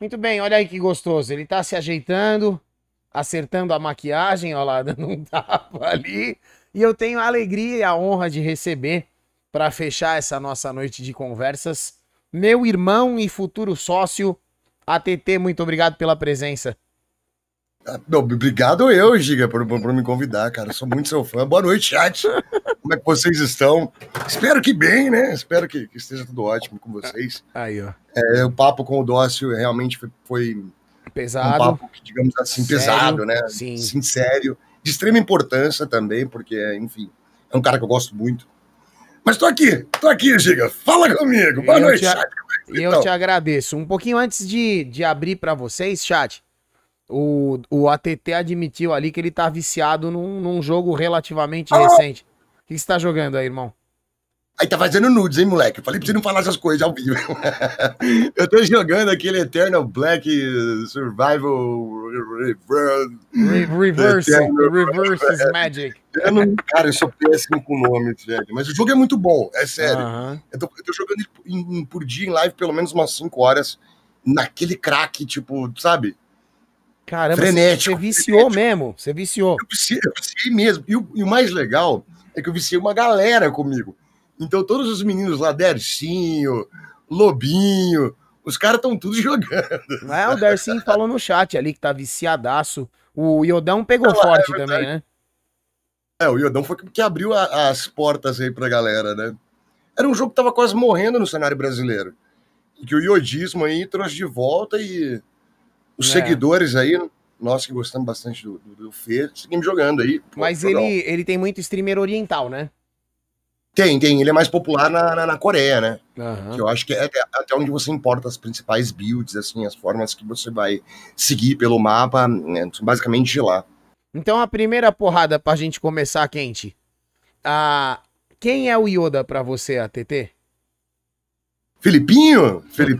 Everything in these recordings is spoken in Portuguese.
Muito bem, olha aí que gostoso. Ele tá se ajeitando, acertando a maquiagem, ó lá, dando um tapa ali. E eu tenho a alegria e a honra de receber, para fechar essa nossa noite de conversas, meu irmão e futuro sócio, ATT. Muito obrigado pela presença. Ah, não, obrigado eu, Giga, por, por, me convidar, cara. Sou muito seu fã. Boa noite, chat. Como é que vocês estão? Espero que bem, né? Espero que, que esteja tudo ótimo com vocês. Aí, ó. É, o papo com o Dócio realmente foi, foi pesado. Um papo, digamos assim, sério? pesado, né? Sim. Sério. De extrema importância também, porque, enfim, é um cara que eu gosto muito. Mas tô aqui, tô aqui, Giga. Fala comigo. Boa eu noite, te, chat. É eu então? te agradeço. Um pouquinho antes de, de abrir para vocês, chat, o, o ATT admitiu ali que ele tá viciado num, num jogo relativamente ah! recente. O que, você tá jogando aí, irmão? Aí tá fazendo nudes, hein, moleque? Eu falei pra você não falar essas coisas ao vivo. eu tô jogando aquele Eternal Black Survival Reverse. Reverse Magic. Eu não, cara, eu sou péssimo com nomes, velho. Mas o jogo é muito bom, é sério. Uhum. Eu, tô, eu, tô, jogando ele por dia em live pelo menos umas 5 horas. Naquele crack, tipo, sabe? Caramba, frenético, você viciou frenético. mesmo. Você viciou. Eu viciei, eu viciei mesmo. E o, e o, mais legal é que eu viciei uma galera comigo. Então todos os meninos lá, Dercinho, Lobinho, os caras estão tudo jogando. É, o Dercinho falou no chat ali que tá viciadaço. O Iodão pegou forte é também, né? É, o Iodão foi que abriu a, as portas aí pra galera, né? Era um jogo que tava quase morrendo no cenário brasileiro. E que o iodismo aí trouxe de volta e os é. seguidores aí, nós que gostamos bastante do, do, do Fê, seguimos jogando aí. Mas ele, ele tem muito streamer oriental, né? Tem, tem. Ele é mais popular na, na, na Coreia, né? Uhum. Que eu acho que é até, até, onde você importa as principais builds, assim, as formas que você vai seguir pelo mapa, né, basicamente de lá. Então a primeira porrada pra gente começar quente. Ah, quem é o Yoda pra você, ATT?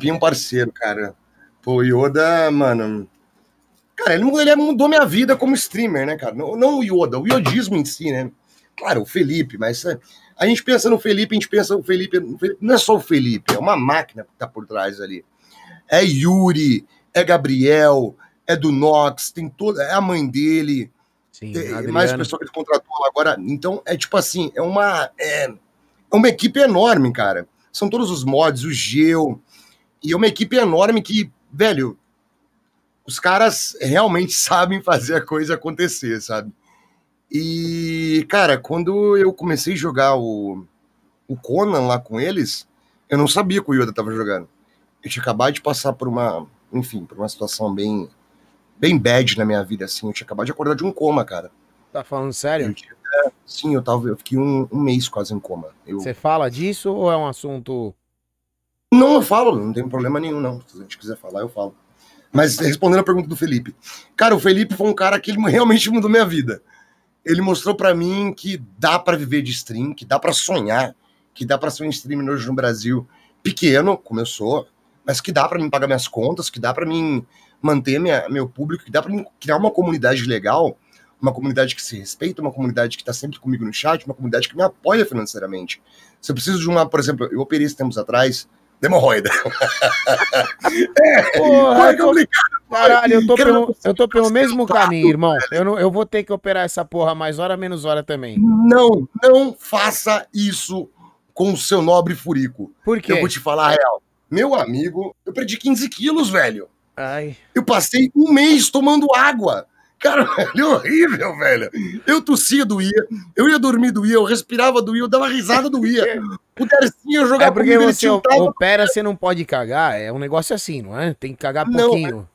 É um parceiro, cara. Pô, o Yoda, mano. Cara, ele, ele mudou minha vida como streamer, né, cara? Não, não o Yoda, o iodismo em si, né? Claro, o Felipe, mas é, a gente pensa no Felipe, a gente pensa o Felipe. Não é só o Felipe, é uma máquina que tá por trás ali. É Yuri, é Gabriel, é do Nox, tem toda. É a mãe dele. Sim, é, mais pessoa que ele contratou agora. Então, é tipo assim, é uma. É, é uma equipe enorme, cara. São todos os mods, o Geo. E é uma equipe enorme que velho, os caras realmente sabem fazer a coisa acontecer, sabe? E, cara, quando eu comecei a jogar o, o Conan lá com eles, eu não sabia que o Yoda tava jogando. Eu tinha acabado de passar por uma, enfim, por uma situação bem, bem bad na minha vida, assim. Eu tinha acabado de acordar de um coma, cara. Tá falando sério? Eu tinha, sim, eu, tava, eu fiquei um, um mês quase em coma. Você fala disso ou é um assunto não, eu falo, não tem problema nenhum, não. Se a gente quiser falar, eu falo. Mas respondendo a pergunta do Felipe. Cara, o Felipe foi um cara que ele realmente mudou minha vida. Ele mostrou para mim que dá para viver de stream, que dá para sonhar, que dá para ser um streamer hoje no Brasil pequeno, como eu sou, mas que dá para mim pagar minhas contas, que dá para mim manter minha, meu público, que dá para mim criar uma comunidade legal, uma comunidade que se respeita, uma comunidade que está sempre comigo no chat, uma comunidade que me apoia financeiramente. Se eu preciso de uma, por exemplo, eu operei tempos atrás Hemorroida. é, Porra, é complicado. Caralho, eu tô, pelo, eu tô pelo mesmo caminho, irmão. Eu, não, eu vou ter que operar essa porra mais hora, menos hora também. Não, não faça isso com o seu nobre furico. Por quê? Eu vou te falar a real. Meu amigo, eu perdi 15 quilos, velho. Ai. Eu passei um mês tomando água. Cara, é horrível, velho. Eu tossia, doía. Eu ia dormir, doía. Eu respirava, doía. Eu dava risada, doía. O Dercinho jogava É porque você opera, você não pode cagar. É um negócio assim, não é? Tem que cagar pouquinho.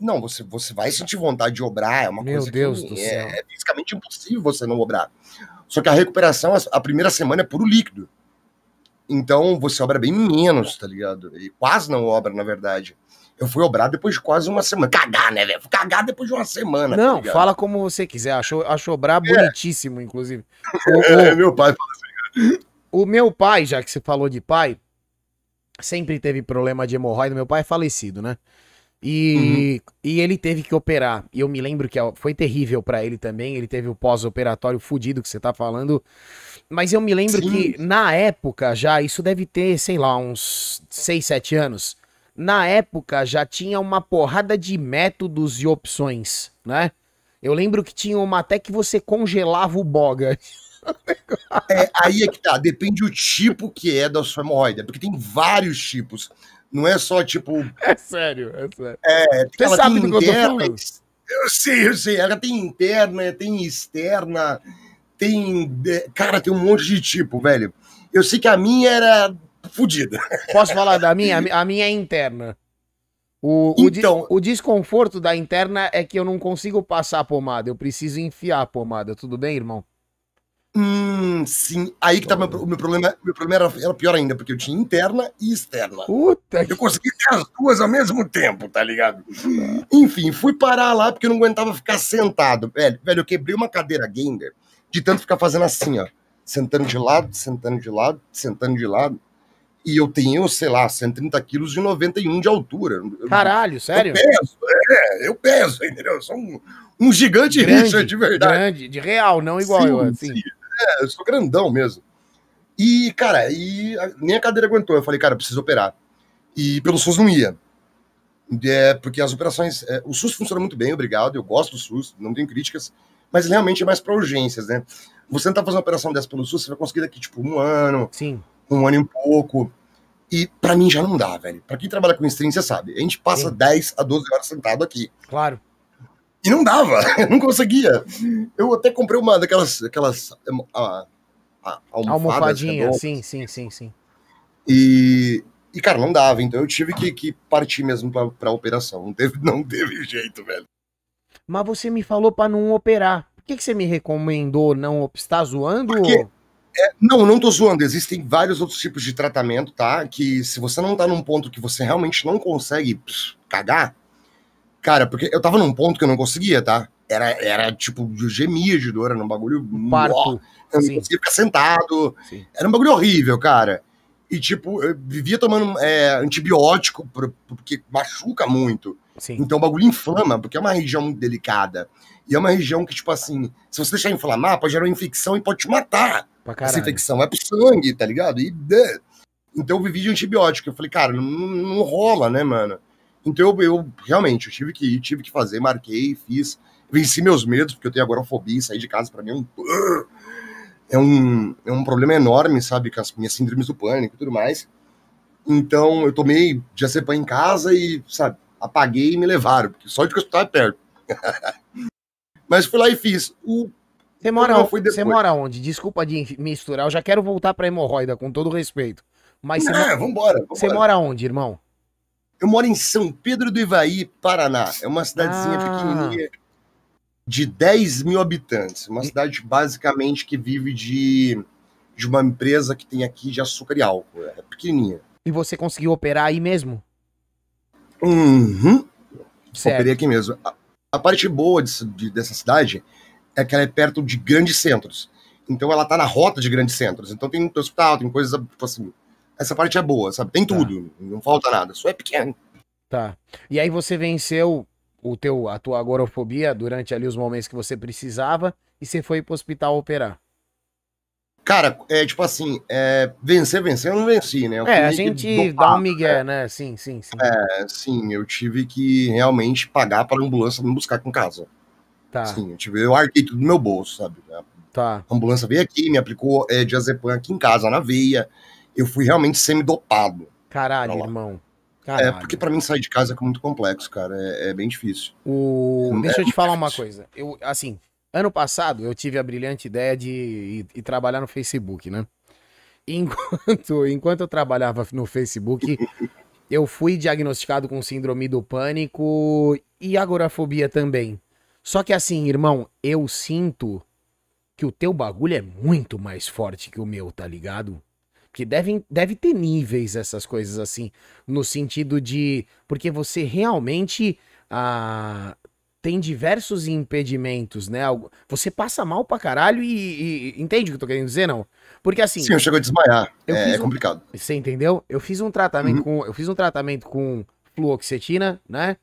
Não, não você, você vai sentir vontade de obrar. É uma Meu coisa Deus que do é, céu. é fisicamente impossível você não obrar. Só que a recuperação, a primeira semana é puro líquido. Então você obra bem menos, tá ligado? E quase não obra, na verdade. Eu fui obrar depois de quase uma semana. Cagar, né, velho? Cagar depois de uma semana. Tá não, tá fala como você quiser. Acho, acho obrar é. bonitíssimo, inclusive. O, é, o, meu pai fala assim. O meu pai, já que você falou de pai, sempre teve problema de hemorroida. Meu pai é falecido, né? E, uhum. e ele teve que operar. E eu me lembro que foi terrível para ele também. Ele teve o pós-operatório fudido que você tá falando. Mas eu me lembro Sim. que na época já, isso deve ter, sei lá, uns 6, 7 anos na época já tinha uma porrada de métodos e opções, né? Eu lembro que tinha uma até que você congelava o boga. É, aí é que tá, depende o tipo que é da sua hemorroida, porque tem vários tipos. Não é só tipo. É sério, é sério. É, Você sabe do que eu tô interna, falando. Eu sei, eu sei. Ela tem interna, tem externa, tem. é, Cara, tem um monte de tipo, velho. Eu sei que a minha era fodida. Posso falar da minha? A mi- A minha é interna. O, o, Então- o desconforto da interna é que eu não consigo passar a pomada, eu preciso enfiar a pomada. Tudo bem, irmão? Hum, sim. Aí que tá meu, o meu problema. Meu problema era, era pior ainda, porque eu tinha interna e externa. Puta que. Eu consegui ter as duas ao mesmo tempo, tá ligado? Enfim, fui parar lá porque eu não aguentava ficar sentado. Velho, velho, eu quebrei uma cadeira gamer de tanto ficar fazendo assim, ó. Sentando de lado, sentando de lado, sentando de lado. E eu tenho, sei lá, 130 quilos e 91 de altura. Caralho, sério? Eu peso, é, eu peso, entendeu? Eu sou um, um gigante Richard de verdade. grande, de real, não igual Sim, eu, assim. sim. É, eu sou grandão mesmo. E, cara, e a- nem a cadeira aguentou. Eu falei, cara, eu preciso operar. E pelo SUS não ia. É, porque as operações. é, o SUS funciona muito bem, obrigado. Eu gosto do SUS, não tenho críticas. Mas realmente é mais para urgências, né? Você tentar fazer uma operação dessa pelo SUS, você vai conseguir daqui, tipo, um ano, Sim. Um ano e um pouco. E pra mim já não dá, velho. Pra quem trabalha com stream, você sabe. A gente passa Sim. 10 a 12 horas sentado aqui. Claro. E não dava, eu não conseguia. Eu até comprei uma daquelas aquelas, a, a, Almofadinha, redondas, sim, sim, sim, sim. E, e, cara, não dava. Então eu tive que, que partir mesmo pra, pra operação. Não teve, não teve jeito, velho. Mas você me falou pra não operar. Por que, que você me recomendou não op- Você tá zoando? Porque- Não, não tô zoando. Existem vários outros tipos de tratamento, tá? Que se você não tá num ponto que você realmente não consegue pss, cagar, cara, porque eu tava num ponto que eu não conseguia, tá? Era, era tipo, gemia de dor, era um bagulho. Parto. Eu não conseguia ficar sentado. Sim. Era um bagulho horrível, cara. E, tipo, eu vivia tomando é, antibiótico, por- porque machuca muito. Sim. Então o bagulho inflama, porque é uma região muito delicada. E é uma região que, tipo assim, se você deixar inflamar, pode gerar uma infecção e pode te matar. Pra Essa caralho. infecção vai pro sangue, tá ligado? E? Então eu vivi de antibiótico. Eu falei, cara, não, não rola, né, mano? Então eu, eu realmente, eu tive que ir, tive que fazer, marquei, fiz. Venci meus medos, porque eu tenho agorafobia, sair de casa pra mim é um. É um, é um problema enorme, sabe? Com as minhas síndromes do pânico e tudo mais. Então eu tomei diazepam em casa e, sabe, apaguei e me levaram, porque só de que hospital é perto. Mas fui lá e fiz. O, Você mora, foi você mora onde? Desculpa de misturar, eu já quero voltar pra hemorroida, com todo respeito. Mas você, é, vambora, você vambora. mora onde, irmão? Eu moro em São Pedro do Ivaí, Paraná. É uma cidadezinha Ah. pequenininha de 10 mil habitantes. Uma cidade basicamente que vive de, de uma empresa que tem aqui de açúcar e álcool. É pequenininha. E você conseguiu operar aí mesmo? Uhum. Certo. Operei aqui mesmo. A, a parte boa disso- de- dessa cidade é que ela é perto de grandes centros. Então ela tá na rota de grandes centros. Então tem hospital, tem coisas, tipo assim. Essa parte é boa, sabe? Tem Tá. tudo. Não falta nada. Só é pequeno. Tá. E aí você venceu o teu, a tua agorafobia durante ali os momentos que você precisava e você foi pro hospital operar. Cara, é tipo assim, é, vencer, vencer, eu não venci, né? Eu É, a gente dá um migué, né? Sim, sim, sim. né? Sim, eu tive que realmente pagar para a ambulância me buscar com casa. Tá, Sim, eu, tive, eu arquei tudo no meu bolso, sabe? A tá. ambulância veio aqui, me aplicou é, diazepam aqui em casa, na veia. Eu fui realmente semi-dopado. Caralho, irmão. É, Caralho. porque para mim sair de casa é muito complexo, cara. É, é bem difícil. O... Hum, Deixa é eu te falar uma coisa. Eu, assim, ano passado eu tive a brilhante ideia de ir, ir trabalhar no Facebook, né? Enquanto, enquanto eu trabalhava no Facebook, eu fui diagnosticado com síndrome do pânico e agorafobia também. Só que assim, irmão, eu sinto que o teu bagulho é muito mais forte que o meu, tá ligado? Porque deve, deve ter níveis essas coisas assim, no sentido de. Porque você realmente ah, tem diversos impedimentos, né? Você passa mal pra caralho e, e- Entende o que eu tô querendo dizer, não? Porque assim. Sim, eu chego a desmaiar. É, é um- complicado. Você entendeu? Eu fiz um tratamento Uhum. com. Eu fiz um tratamento com fluoxetina, né?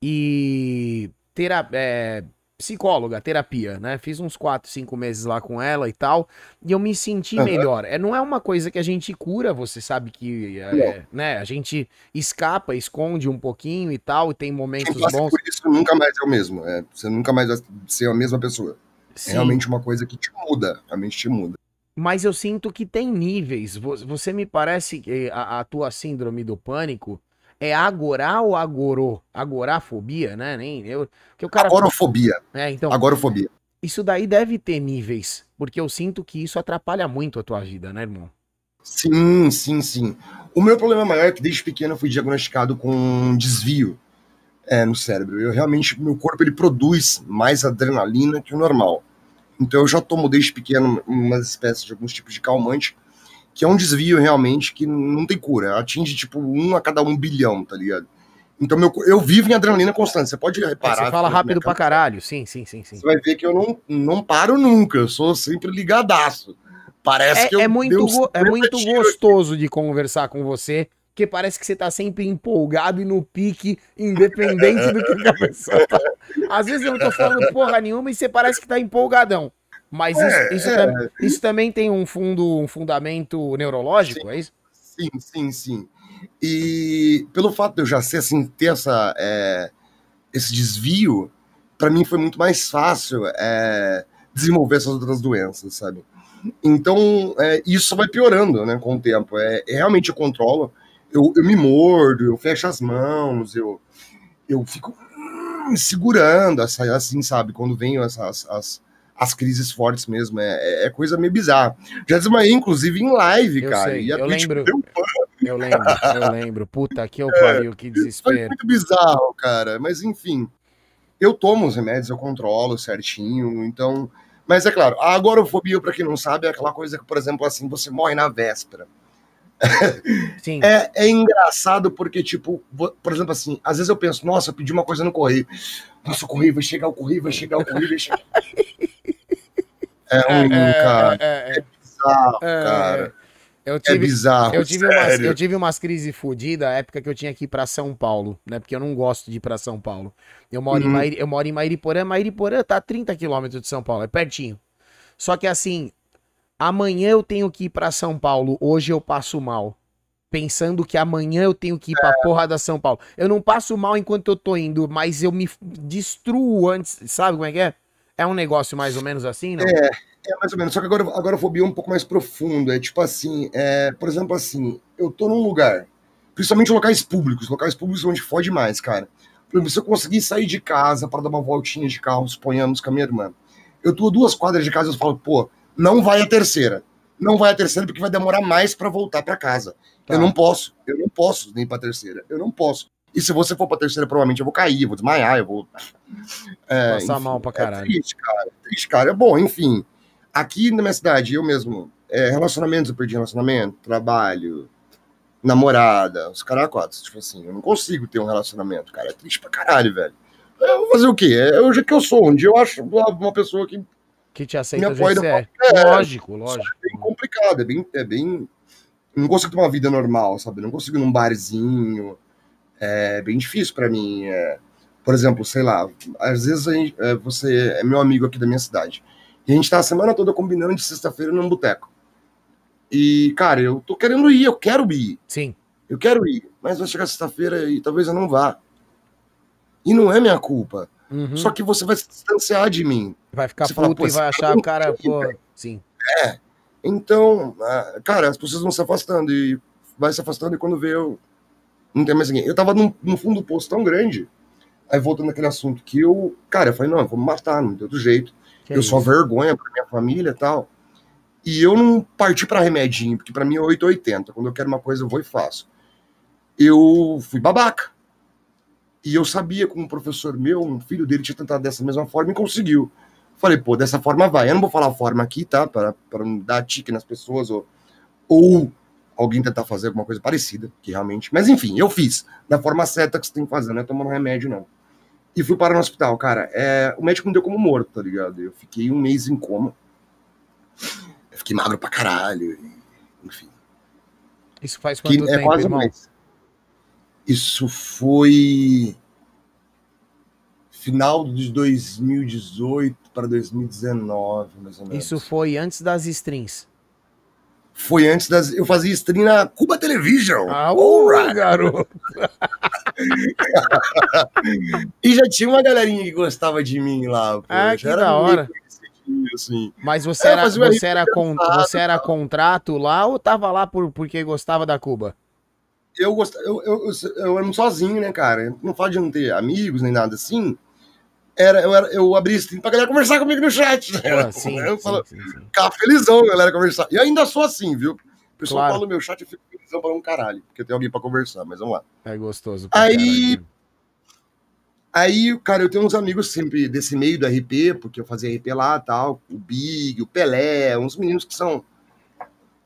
E tera, é, psicóloga, terapia, né? Fiz uns 4, 5 meses lá com ela e tal, e eu me senti uhum. melhor. É, não é uma coisa que a gente cura, você sabe que, é, né? A gente escapa, esconde um pouquinho e tal, e tem momentos bons. Por isso nunca mais é o mesmo, é, você nunca mais vai ser a mesma pessoa. É Sim. É realmente uma coisa que te muda, realmente te muda. Mas eu sinto que tem níveis. Você me parece que a, a tua síndrome do pânico é agorá ou agorô? Agorafobia, né? Nem eu. Que o cara Agorofobia. É, então. Agorofobia. Isso daí deve ter níveis, porque eu sinto que isso atrapalha muito a tua vida, né, irmão? Sim, sim, sim. O meu problema maior é que desde pequeno eu fui diagnosticado com um desvio é, no cérebro. Eu realmente, meu corpo ele produz mais adrenalina que o normal. Então eu já tomo desde pequeno umas espécies de alguns tipos de calmante que é um desvio realmente que não tem cura. Atinge tipo um a cada um bilhão, tá ligado? Então meu, eu vivo em adrenalina constante. Você pode reparar. É, você fala rápido pra caralho. Sim, sim, sim, sim. Você vai ver que eu não, não paro nunca. Eu sou sempre ligadaço. Parece é, que eu é muito, é muito gostoso aqui. de conversar com você, porque parece que você tá sempre empolgado e no pique, independente do que a pessoa tá. Às vezes eu não tô falando porra nenhuma e você parece que tá empolgadão. Mas é, isso, isso, é. isso, também tem um fundo, um fundamento neurológico, sim, é isso? Sim, sim, sim. E pelo fato de eu já ser assim, ter essa, é, esse desvio, para mim foi muito mais fácil é, desenvolver essas outras doenças, sabe? Então, é, isso vai piorando, né, com o tempo. É, é realmente eu controlo, eu, eu, me mordo, eu fecho as mãos, eu, eu fico hum, segurando, assim, sabe? Quando vem essas as, as crises fortes mesmo. É, é, é coisa meio bizarra. Já desmaiei, inclusive, em live, eu cara. Sei, eu lembro. Eu lembro, eu lembro. Puta, que eu é, pariu, que desespero. Foi muito bizarro, cara. Mas enfim, eu tomo os remédios, eu controlo certinho, então. Mas é claro, a agorafobia, para quem não sabe, é aquela coisa que, por exemplo, assim, você morre na véspera. Sim. É, é engraçado porque, tipo, por exemplo, assim, às vezes eu penso, nossa, eu pedi uma coisa no correio. Nossa, o correio vai chegar, o correio vai chegar, o correio vai chegar. É ruim, é, cara. É, é, é bizarro, cara. Eu tive, é bizarro. Eu tive, umas, eu tive umas crises fodidas na época que eu tinha que ir pra São Paulo, né? Porque eu não gosto de ir pra São Paulo. Eu moro, uhum. em, Mairi, eu moro em Mairiporã. Mairiporã tá a 30 quilômetros de São Paulo, é pertinho. Só que assim, amanhã eu tenho que ir pra São Paulo, hoje eu passo mal. Pensando que amanhã eu tenho que ir pra é. porra da São Paulo. Eu não passo mal enquanto eu tô indo, mas eu me destruo antes, sabe como é que é? É um negócio mais ou menos assim, não? É, é mais ou menos. Só que agora, agora a fobia é um pouco mais profundo. É tipo assim, é, por exemplo, assim, eu tô num lugar, principalmente locais públicos, locais públicos onde fode mais, cara. Por exemplo, se eu conseguir sair de casa para dar uma voltinha de carro, suponhamos, com a minha irmã, eu tô duas quadras de casa e eu falo, pô, não vai a terceira. Não vai a terceira porque vai demorar mais para voltar para casa. Tá. Eu não posso, eu não posso nem para terceira. Eu não posso. E se você for pra terceira, provavelmente eu vou cair, eu vou desmaiar, eu vou. É, Passar enfim, mal pra é caralho. É triste, cara. É triste, cara. É bom, enfim. Aqui na minha cidade, eu mesmo, é, relacionamentos, eu perdi relacionamento, trabalho, namorada, os caracotes. Tipo assim, eu não consigo ter um relacionamento, cara. É triste pra caralho, velho. Eu vou fazer o quê? É hoje que eu sou. Um dia eu acho uma pessoa que. Que te aceita me apoia. É. é. Lógico, lógico. É bem complicado, é bem. É bem... não consigo ter uma vida normal, sabe? não consigo ir num barzinho é bem difícil para mim. É, por exemplo, sei lá, às vezes gente, é, você é meu amigo aqui da minha cidade. E a gente tá a semana toda combinando de sexta-feira num boteco. E, cara, eu tô querendo ir, eu quero ir. Sim. Eu quero ir, mas vai chegar sexta-feira e talvez eu não vá. E não é minha culpa. Uhum. Só que você vai se distanciar de mim. Vai ficar você puto fala, e vai achar o cara, pô, sim. É. Então, ah, cara, as pessoas vão se afastando e vai se afastando e quando vê eu não tem mais ninguém. Eu tava no, no fundo do poço tão grande, aí voltando naquele assunto, que eu, cara, eu falei, não, eu vou me matar, não tem outro jeito. Que eu é sou vergonha pra minha família e tal. E eu não parti para remedinho, porque para mim é 880. Quando eu quero uma coisa, eu vou e faço. Eu fui babaca. E eu sabia como um professor meu, um filho dele tinha tentado dessa mesma forma e conseguiu. Falei, pô, dessa forma vai. Eu não vou falar a forma aqui, tá? Para não dar tique nas pessoas ou, ou alguém tentar fazer alguma coisa parecida, que realmente. Mas enfim, eu fiz da forma certa que você tem que fazer, não é tomando remédio, não. E fui parar no hospital, cara. É, o médico me deu como morto, tá ligado? Eu fiquei um mês em coma. Eu fiquei magro pra caralho. Enfim. Isso faz quanto que é tempo, quase irmão? Mês. Isso foi final de 2018 para 2019, mais ou menos. Isso foi antes das strings. Foi antes das. Eu fazia stream na Cuba Television. Ah, uh, garoto! e já tinha uma galerinha que gostava de mim lá. Pô. Ah, já que da hora. Assim. Mas você era, você, era con- você era contrato lá ou tava lá por, porque gostava da Cuba? Eu, gost... eu, eu, eu, eu era sozinho, né, cara? Não falo de não ter amigos nem nada assim. Era, eu, era, eu abri stream pra galera conversar comigo no chat. Pô, sim, eu sim, falo, sim, sim. ficava felizão a galera conversar. E ainda sou assim, viu? O pessoal Claro. fala no meu chat, eu fico felizão pra um caralho, porque tem alguém pra conversar, mas vamos lá. É gostoso. Aí- caralho. Aí, cara, eu tenho uns amigos sempre desse meio do RP, porque eu fazia RP lá tal, o Big, o Pelé, uns meninos que são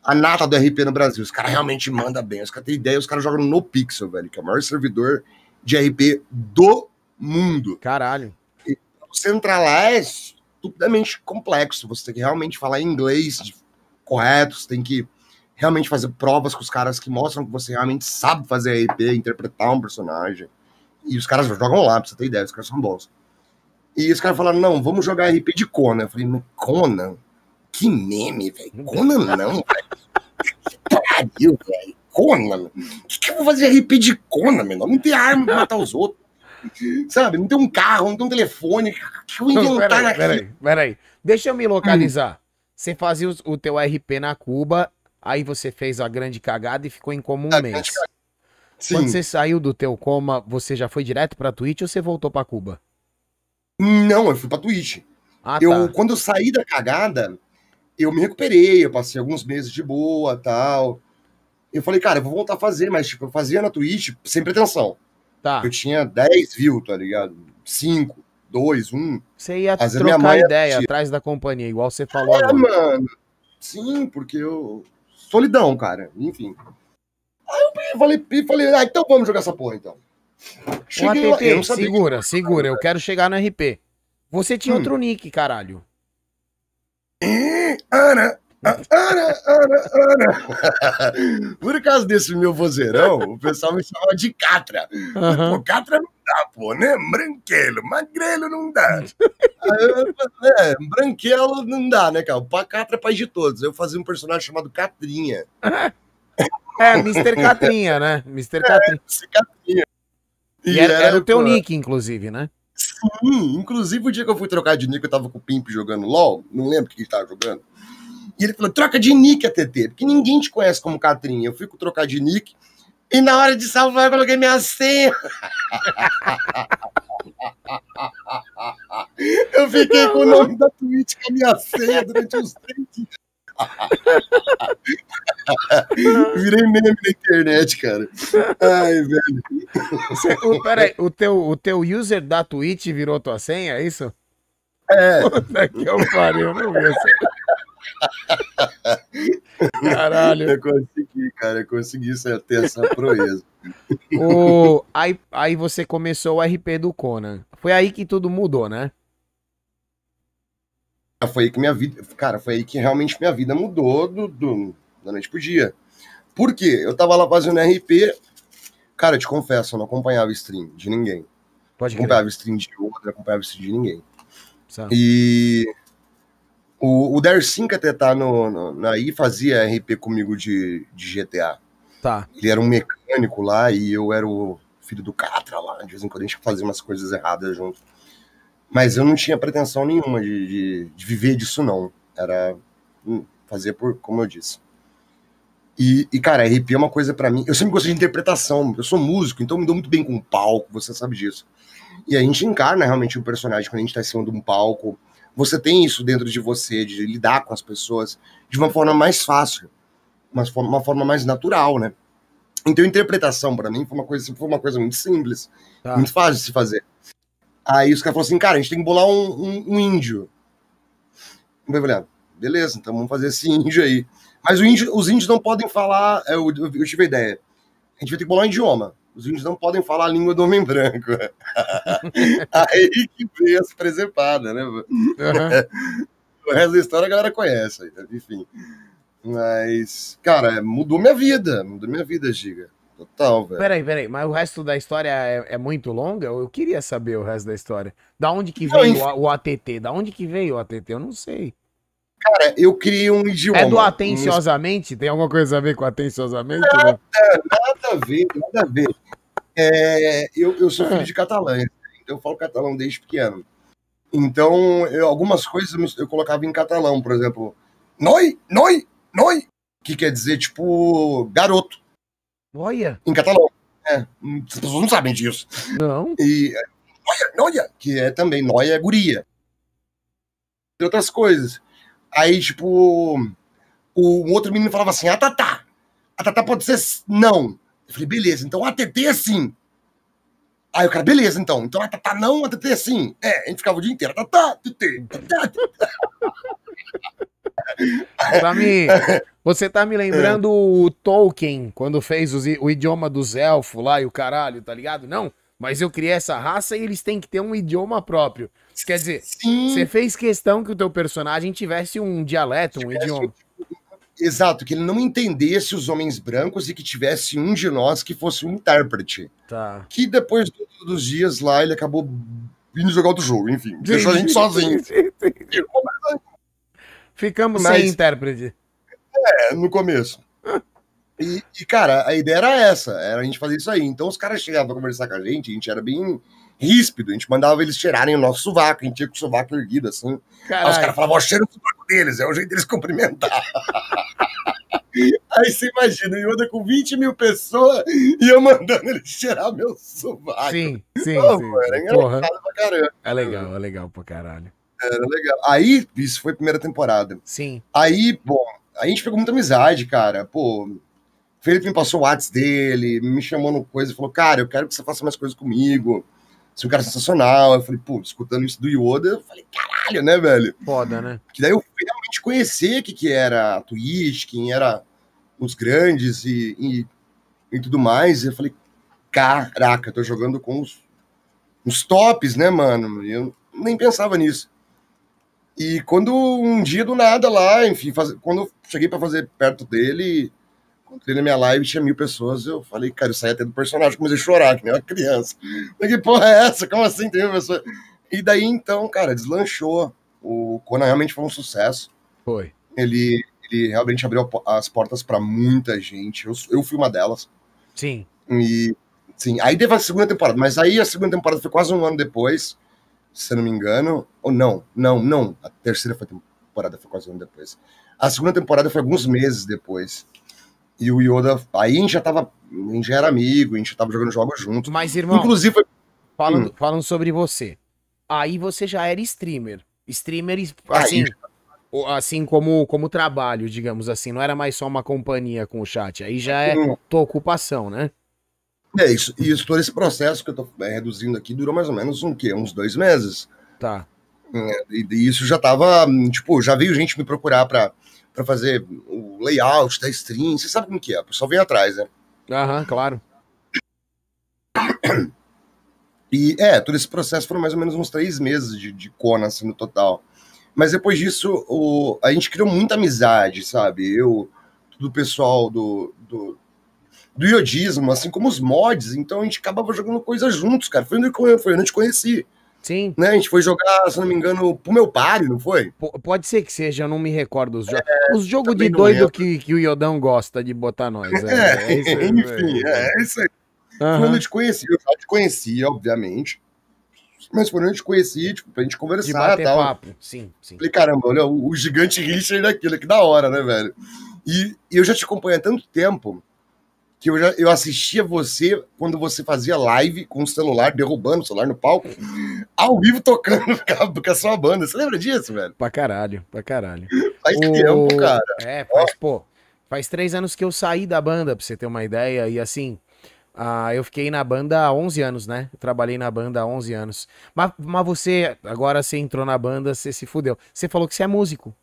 a nata do RP no Brasil. Os caras realmente mandam bem, os caras têm ideia, os caras jogam no Pixel, velho, que é o maior servidor de RP do mundo. Caralho. Você entrar lá é estupidamente complexo, você tem que realmente falar inglês correto, você tem que realmente fazer provas com os caras que mostram que você realmente sabe fazer RP, interpretar um personagem. E os caras jogam lá, pra você ter ideia, os caras são bons. E os caras falaram, não, vamos jogar RP de Conan. Eu falei, mas Conan? Que meme, velho. Conan não, velho. Que pariu, velho. Conan? O que, que eu vou fazer RP de Conan, meu? Não tem arma pra matar os outros. Sabe? Não tem um carro, não tem um telefone. O que eu inventar peraí, naquilo? peraí, peraí. Deixa eu me localizar. Hum. Você fazia o teu RP na Cuba, aí você fez a grande cagada e ficou em coma um mês. Sim. Quando você saiu do teu coma, você já foi direto pra Twitch ou você voltou pra Cuba? Não, eu fui pra Twitch. Ah, eu, tá. Quando eu saí da cagada, eu me recuperei, eu passei alguns meses de boa tal. Eu falei, cara, eu vou voltar a fazer, mas tipo, eu fazia na Twitch sem pretensão. Tá. Eu tinha 10 views, tá ligado? 5, 2, 1. Você ia Às trocar ideia assistia. atrás da companhia, igual você falou É, agora. mano. Sim, porque eu. Solidão, cara. Enfim. Aí eu falei, falei, ah, então vamos jogar essa porra então. Cheguei lá, ATT, sabia. segura, segura, eu quero chegar no RP. Você tinha Hum. outro nick, caralho. Ana, Por causa desse meu vozeirão, o pessoal me chamava de Catra. Aham. Pô, Catra não dá, pô, né? Branquelo, magrelo não dá. Aí eu é, branquelo não dá, né, cara? O Catra é pai de todos. Eu fazia um personagem chamado Catrinha. É, Mr. Catrinha, né? Mr. Catrinha. Esse Catrinha. E era, era o teu pô, nick, inclusive, né? Sim, inclusive o dia que eu fui trocar de nick, eu tava com o Pimp jogando LOL, não lembro o que ele tava jogando. E ele falou: troca de nick, ATT, porque ninguém te conhece como Catrinha. Eu fui trocar de nick e na hora de salvar eu coloquei minha senha. eu fiquei com o nome da Twitch com a minha senha durante uns três dias. Virei meme na internet, cara. Ai, velho. O, peraí, o teu, o teu user da Twitch virou tua senha, é isso? É, Puta que eu pariu, não vi essa. Caralho. eu consegui, cara. Eu consegui ter essa proeza. O, aí, aí você começou o RP do Conan. Foi aí que tudo mudou, né? Foi aí que minha vida. Cara, foi aí que realmente minha vida mudou do, do- da noite pro dia. Por quê? Eu tava lá fazendo RP. Cara, eu te confesso, eu não acompanhava stream de ninguém. Pode crer. acompanhava stream de outro, acompanhava stream de ninguém. Sabe? E o, o Dersin, que até tá no, no, aí, fazia RP comigo de, de GTA. Tá. Ele era um mecânico lá e eu era o filho do Catra lá. De vez em quando a gente fazia umas coisas erradas junto. Mas eu não tinha pretensão nenhuma de, de, de viver disso, não. Era hum, fazer por, como eu disse. E, e, cara, RP é uma coisa pra mim. Eu sempre gostei de interpretação. Eu sou músico, então me dou muito bem com o palco, você sabe disso. E a gente encarna realmente um personagem quando a gente tá em cima de um palco. Você tem isso dentro de você, de lidar com as pessoas de uma forma mais fácil, uma forma, uma forma mais natural, né? Então, interpretação pra mim foi uma coisa, foi uma coisa muito simples, Tá. muito fácil de se fazer. Aí os caras falaram assim, cara, a gente tem que bolar um, um, um índio. Eu falei, ah, beleza, então vamos fazer esse índio aí. Mas o índio, os índios não podem falar. Eu, eu, eu tive a ideia. A gente vai ter que bolar um idioma. Os índios não podem falar a língua do homem branco. aí que veio as presepadas, né? Aham. O resto da história a galera conhece, enfim. Mas, cara, mudou minha vida. Mudou minha vida, Giga. Total, velho. Peraí, peraí, mas o resto da história é, é muito longa? Eu queria saber o resto da história. Da onde que veio o, o ATT? Da onde que veio o ATT? Eu não sei. Cara, eu criei um idioma. É do atenciosamente? Tem alguma coisa a ver com atenciosamente? né? Nada a ver, nada a ver. É, eu, eu sou filho de catalã, então eu falo catalão desde pequeno. Então, eu- algumas coisas eu, colocava em catalão, por exemplo, noi, noi, noi, que quer dizer, tipo, garoto, Olha, em catalão. É, as pessoas não sabem disso. não. E é, noia, noia, que é também, noia é guria. E outras coisas. Aí, tipo, o um outro menino falava assim, a Tatá. A Tatá pode ser não. Eu falei, beleza, então a TT é sim. Aí o cara, beleza, então. Então a Tatá não, a TT é sim. É, a gente ficava o dia inteiro, Tatá, TT, Tatá. Tá me, você tá me lembrando o Tolkien, quando fez os o idioma dos elfos lá e o caralho, tá ligado? Não, mas eu criei essa raça e eles têm que ter um idioma próprio. Isso quer dizer, Sim, você fez questão que o teu personagem tivesse um dialeto, um Tivesse idioma. exato, que ele não entendesse os homens brancos e que tivesse um de nós que fosse um intérprete. Tá. que depois do- dos dias lá ele acabou vindo jogar outro jogo, enfim, deixou a gente sozinho. Ficamos Mas- sem intérprete. É, no começo. E, e, cara, a ideia era essa, era a gente fazer isso aí. Então os caras chegavam pra conversar com a gente, a gente era bem ríspido, a gente mandava eles cheirarem o nosso sovaco, a gente ia com o sovaco erguido, assim. Aí os caras falavam, ó, cheiro do sovaco deles, é o jeito deles cumprimentar. Aí você imagina, o Yoda com 20 mil pessoas e eu mandando ele cheirar meu sovaco. Sim, sim, Pô, sim. pô, era engraçado pra caramba. é legal, é legal pra caralho. Era legal. Aí, isso foi a primeira temporada. Sim. Aí, bom, a gente pegou muita amizade, cara. Pô, o Felipe me passou o WhatsApp dele, me chamou no coisa e falou, cara, eu quero que você faça mais coisas comigo. Você é um cara sensacional. Eu falei, pô, escutando isso do Yoda, eu falei, caralho, né, velho? Foda, né? Que daí eu fui realmente conhecer o que, que era a Twitch, quem era os grandes e, e, e tudo mais. E eu falei, caraca, tô jogando com os, os tops, né, mano? E eu nem pensava nisso. E quando um dia do nada lá, enfim, faz- quando eu cheguei pra fazer perto dele, encontrei na minha live, tinha mil pessoas, eu falei, cara, eu saí até do personagem, comecei a chorar, que nem uma criança. Mas que porra é essa? Como assim tem mil pessoas? E daí então, cara, deslanchou. O Conan realmente foi um sucesso. Foi. Ele, ele realmente abriu as portas pra muita gente. Eu, eu fui uma delas. Sim. E sim, aí teve a segunda temporada, mas aí a segunda temporada foi quase um ano depois, se eu não me engano. Ou não, não, não. A terceira foi temporada foi quase um ano depois. A segunda temporada foi alguns meses depois. E o Yoda, aí a gente já tava, a gente já era amigo, a gente já tava jogando jogos juntos. Mas, irmão, Inclusive, falando, Hum. falando sobre você. Aí você já era streamer. Streamer, Aí assim, o- assim como, como trabalho, digamos assim. Não era mais só uma companhia com o chat. Aí já é Hum. tua ocupação, né? é isso. E isso, todo esse processo que eu tô é, reduzindo aqui durou mais ou menos um quê? Uns dois meses. Tá. E, e isso já tava, hum, tipo, já veio gente me procurar pra, pra fazer o layout da stream. Você sabe como que é, o pessoal vem atrás, né? Aham, claro. E é, todo esse processo foram mais ou menos uns três meses de, de Kona, assim, no total. Mas depois disso, o, a gente criou muita amizade, sabe? Eu, todo o pessoal do, do, do iodismo, assim como os mods, então a gente acabava jogando coisas juntos, cara. Foi onde eu, foi onde eu te conheci, Sim. né? A gente foi jogar, se não me engano, pro meu páreo, não foi? P- pode ser que seja, eu não me recordo os jogos. os jogos de É, doido que, que o Iodão gosta de botar nós. É, isso aí, enfim, é, é isso aí. Foi Aham. onde eu te conheci, eu já te conhecia, obviamente. Mas onde eu te conheci, tipo, pra gente conversar e tal. papo. Sim, sim. Falei, caramba, olha, o, o gigante Richard daquilo, que da hora, né, velho? E, e eu já te acompanho há tanto tempo que eu, já, eu assistia você quando você fazia live com o celular, derrubando o celular no palco, ao vivo tocando com a- sua banda. Você lembra disso, velho? Pra caralho, pra caralho. Faz O- tempo, cara. É, faz, pô, faz três anos que eu saí da banda, pra você ter uma ideia, e assim, ah, eu fiquei na banda há 11 anos, né? Eu trabalhei na banda há 11 anos. Mas, mas você, agora você entrou na banda, você se fudeu. Você falou que você é músico.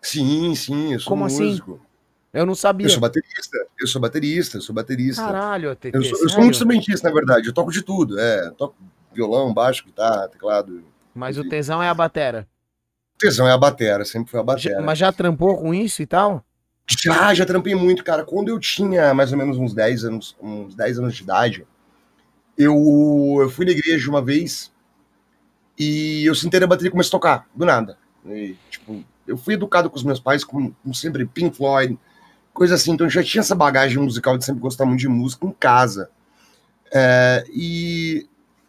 Sim, sim, eu sou Como assim? músico. Eu não sabia. Eu sou baterista, eu sou baterista, eu sou baterista. Caralho, TT, eu, sou, eu sou muito instrumentista, na verdade. Eu toco de tudo, é. Toco violão, baixo, guitarra, teclado. Mas o tesão é a batera. Tesão é a batera, sempre foi a batera. mas já trampou com isso e tal? Já, já trampei muito, cara. Quando eu tinha mais ou menos uns 10 anos, uns 10 anos de idade, eu, eu fui na igreja uma vez e eu sentei na bateria e comecei a tocar, do nada. E, tipo, eu fui educado com os meus pais, como, como sempre, Pink Floyd, coisa assim. Então eu já tinha essa bagagem musical de sempre gostar muito de música em casa. É, e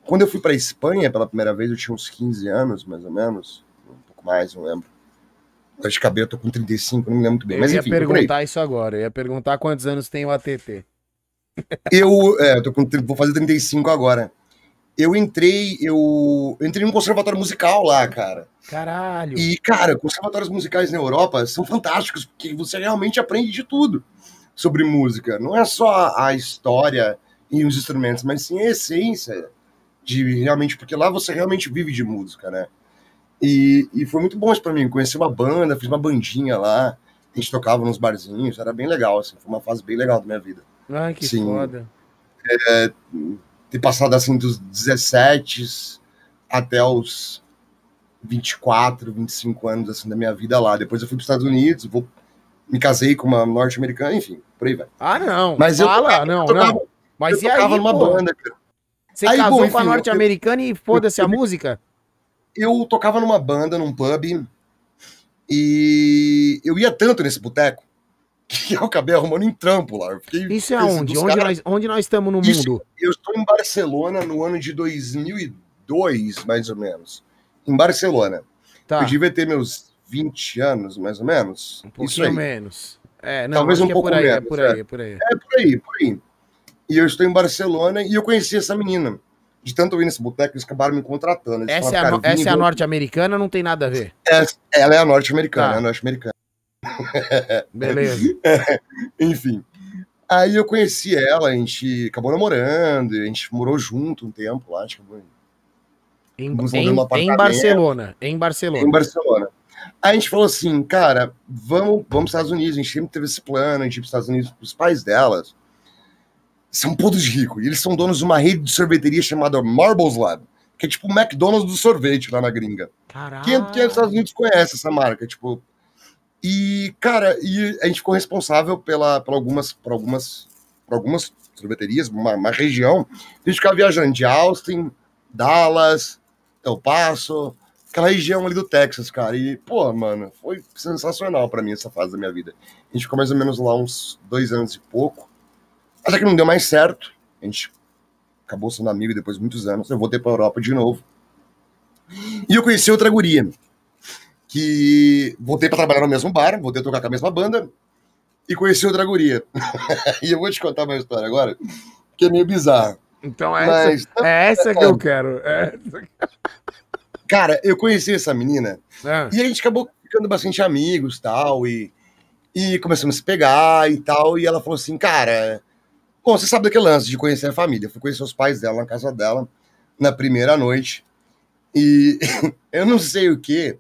quando eu fui para Espanha pela primeira vez, eu tinha uns 15 anos, mais ou menos, um pouco mais, não lembro. Acho que cabelo, eu tô com 35, não me lembro muito bem. Eu Mas ia enfim, perguntar isso agora. Eu ia perguntar quantos anos tem o ATT. Eu, é, eu tô com, vou fazer 35 agora. Eu entrei, eu, eu entrei num conservatório musical lá, cara. Caralho. E, cara, conservatórios musicais na Europa são fantásticos, porque você realmente aprende de tudo sobre música. Não é só a história e os instrumentos, mas sim a essência de realmente, porque lá você realmente vive de música, né? E, e foi muito bom isso pra mim. Conheci uma banda, fiz uma bandinha lá, a gente tocava nos barzinhos, era bem legal, assim, foi uma fase bem legal da minha vida. Ai, que Sim. foda. Ter passado assim dos 17 até os 24, 25 anos assim, da minha vida lá. Depois eu fui para os Estados Unidos, vou, me casei com uma norte-americana, enfim, por aí vai. Ah, não. Mas eu Fala, tocava- não, eu tocava, não. Mas eu e aí, tocava numa pô? banda, cara. Você Aí, casou bom, com a norte-americana e foda-se a música? eu tocava numa banda, num pub, e eu ia tanto nesse boteco que eu acabei arrumando em trampo lá. Isso é onde? Onde caras- nós, onde nós estamos no Isso. mundo? Eu estou em Barcelona no ano de 2002, mais ou menos. Em Barcelona. Tá, Eu devia ter meus 20 anos, mais ou menos. um Isso pouquinho menos. É, não, Talvez um é pouco por aí, é menos, por é. aí, é por aí. É por aí, por aí. E eu estou em Barcelona e eu conheci essa menina. De tanto eu ir nesse boteco, eles acabaram me contratando. Eles Essa é a, falaram, no- "Cara, essa é a vem." norte-americana, não tem nada a ver. Essa- Ela é a norte-americana, Tá. é a norte-americana. Beleza. Enfim. Aí eu conheci ela, a gente acabou namorando, a gente morou junto um tempo lá, acho que Em, em- em. Barcelona. Em Barcelona. em Barcelona. Aí a gente falou assim, cara, vamos, vamos para os Estados Unidos. A gente sempre teve esse plano, a gente ir para os Estados Unidos. Os pais delas são todos ricos. E eles são donos de uma rede de sorveteria chamada Marbles Lab, que é tipo o McDonald's do sorvete lá na gringa. Caralho. Quem, quem é dos Estados Unidos conhece essa marca, tipo. E, cara, e a gente ficou responsável pela, por algumas, por algumas, por algumas sorveterias, uma, uma região. A gente ficava viajando de Austin, Dallas, El Paso, aquela região ali do Texas, cara. E, pô, mano, foi sensacional pra mim essa fase da minha vida. A gente ficou mais ou menos lá uns dois anos e pouco. Até que não deu mais certo. A gente acabou sendo amigo depois de muitos anos. Eu voltei pra Europa de novo. E eu conheci outra guria. Que voltei pra trabalhar no mesmo bar, voltei a tocar com a mesma banda. E conheci outra guria. e eu vou te contar uma história agora, que é meio bizarra. Então é essa, Mas, é essa que eu quero. É essa. cara, eu conheci essa menina Ah, E a gente acabou ficando bastante amigos tal, e, e começamos a se pegar e tal. E ela falou assim, cara, bom, você sabe daquele lance de conhecer a família. Eu fui conhecer os pais dela na casa dela na primeira noite. E eu não sei o que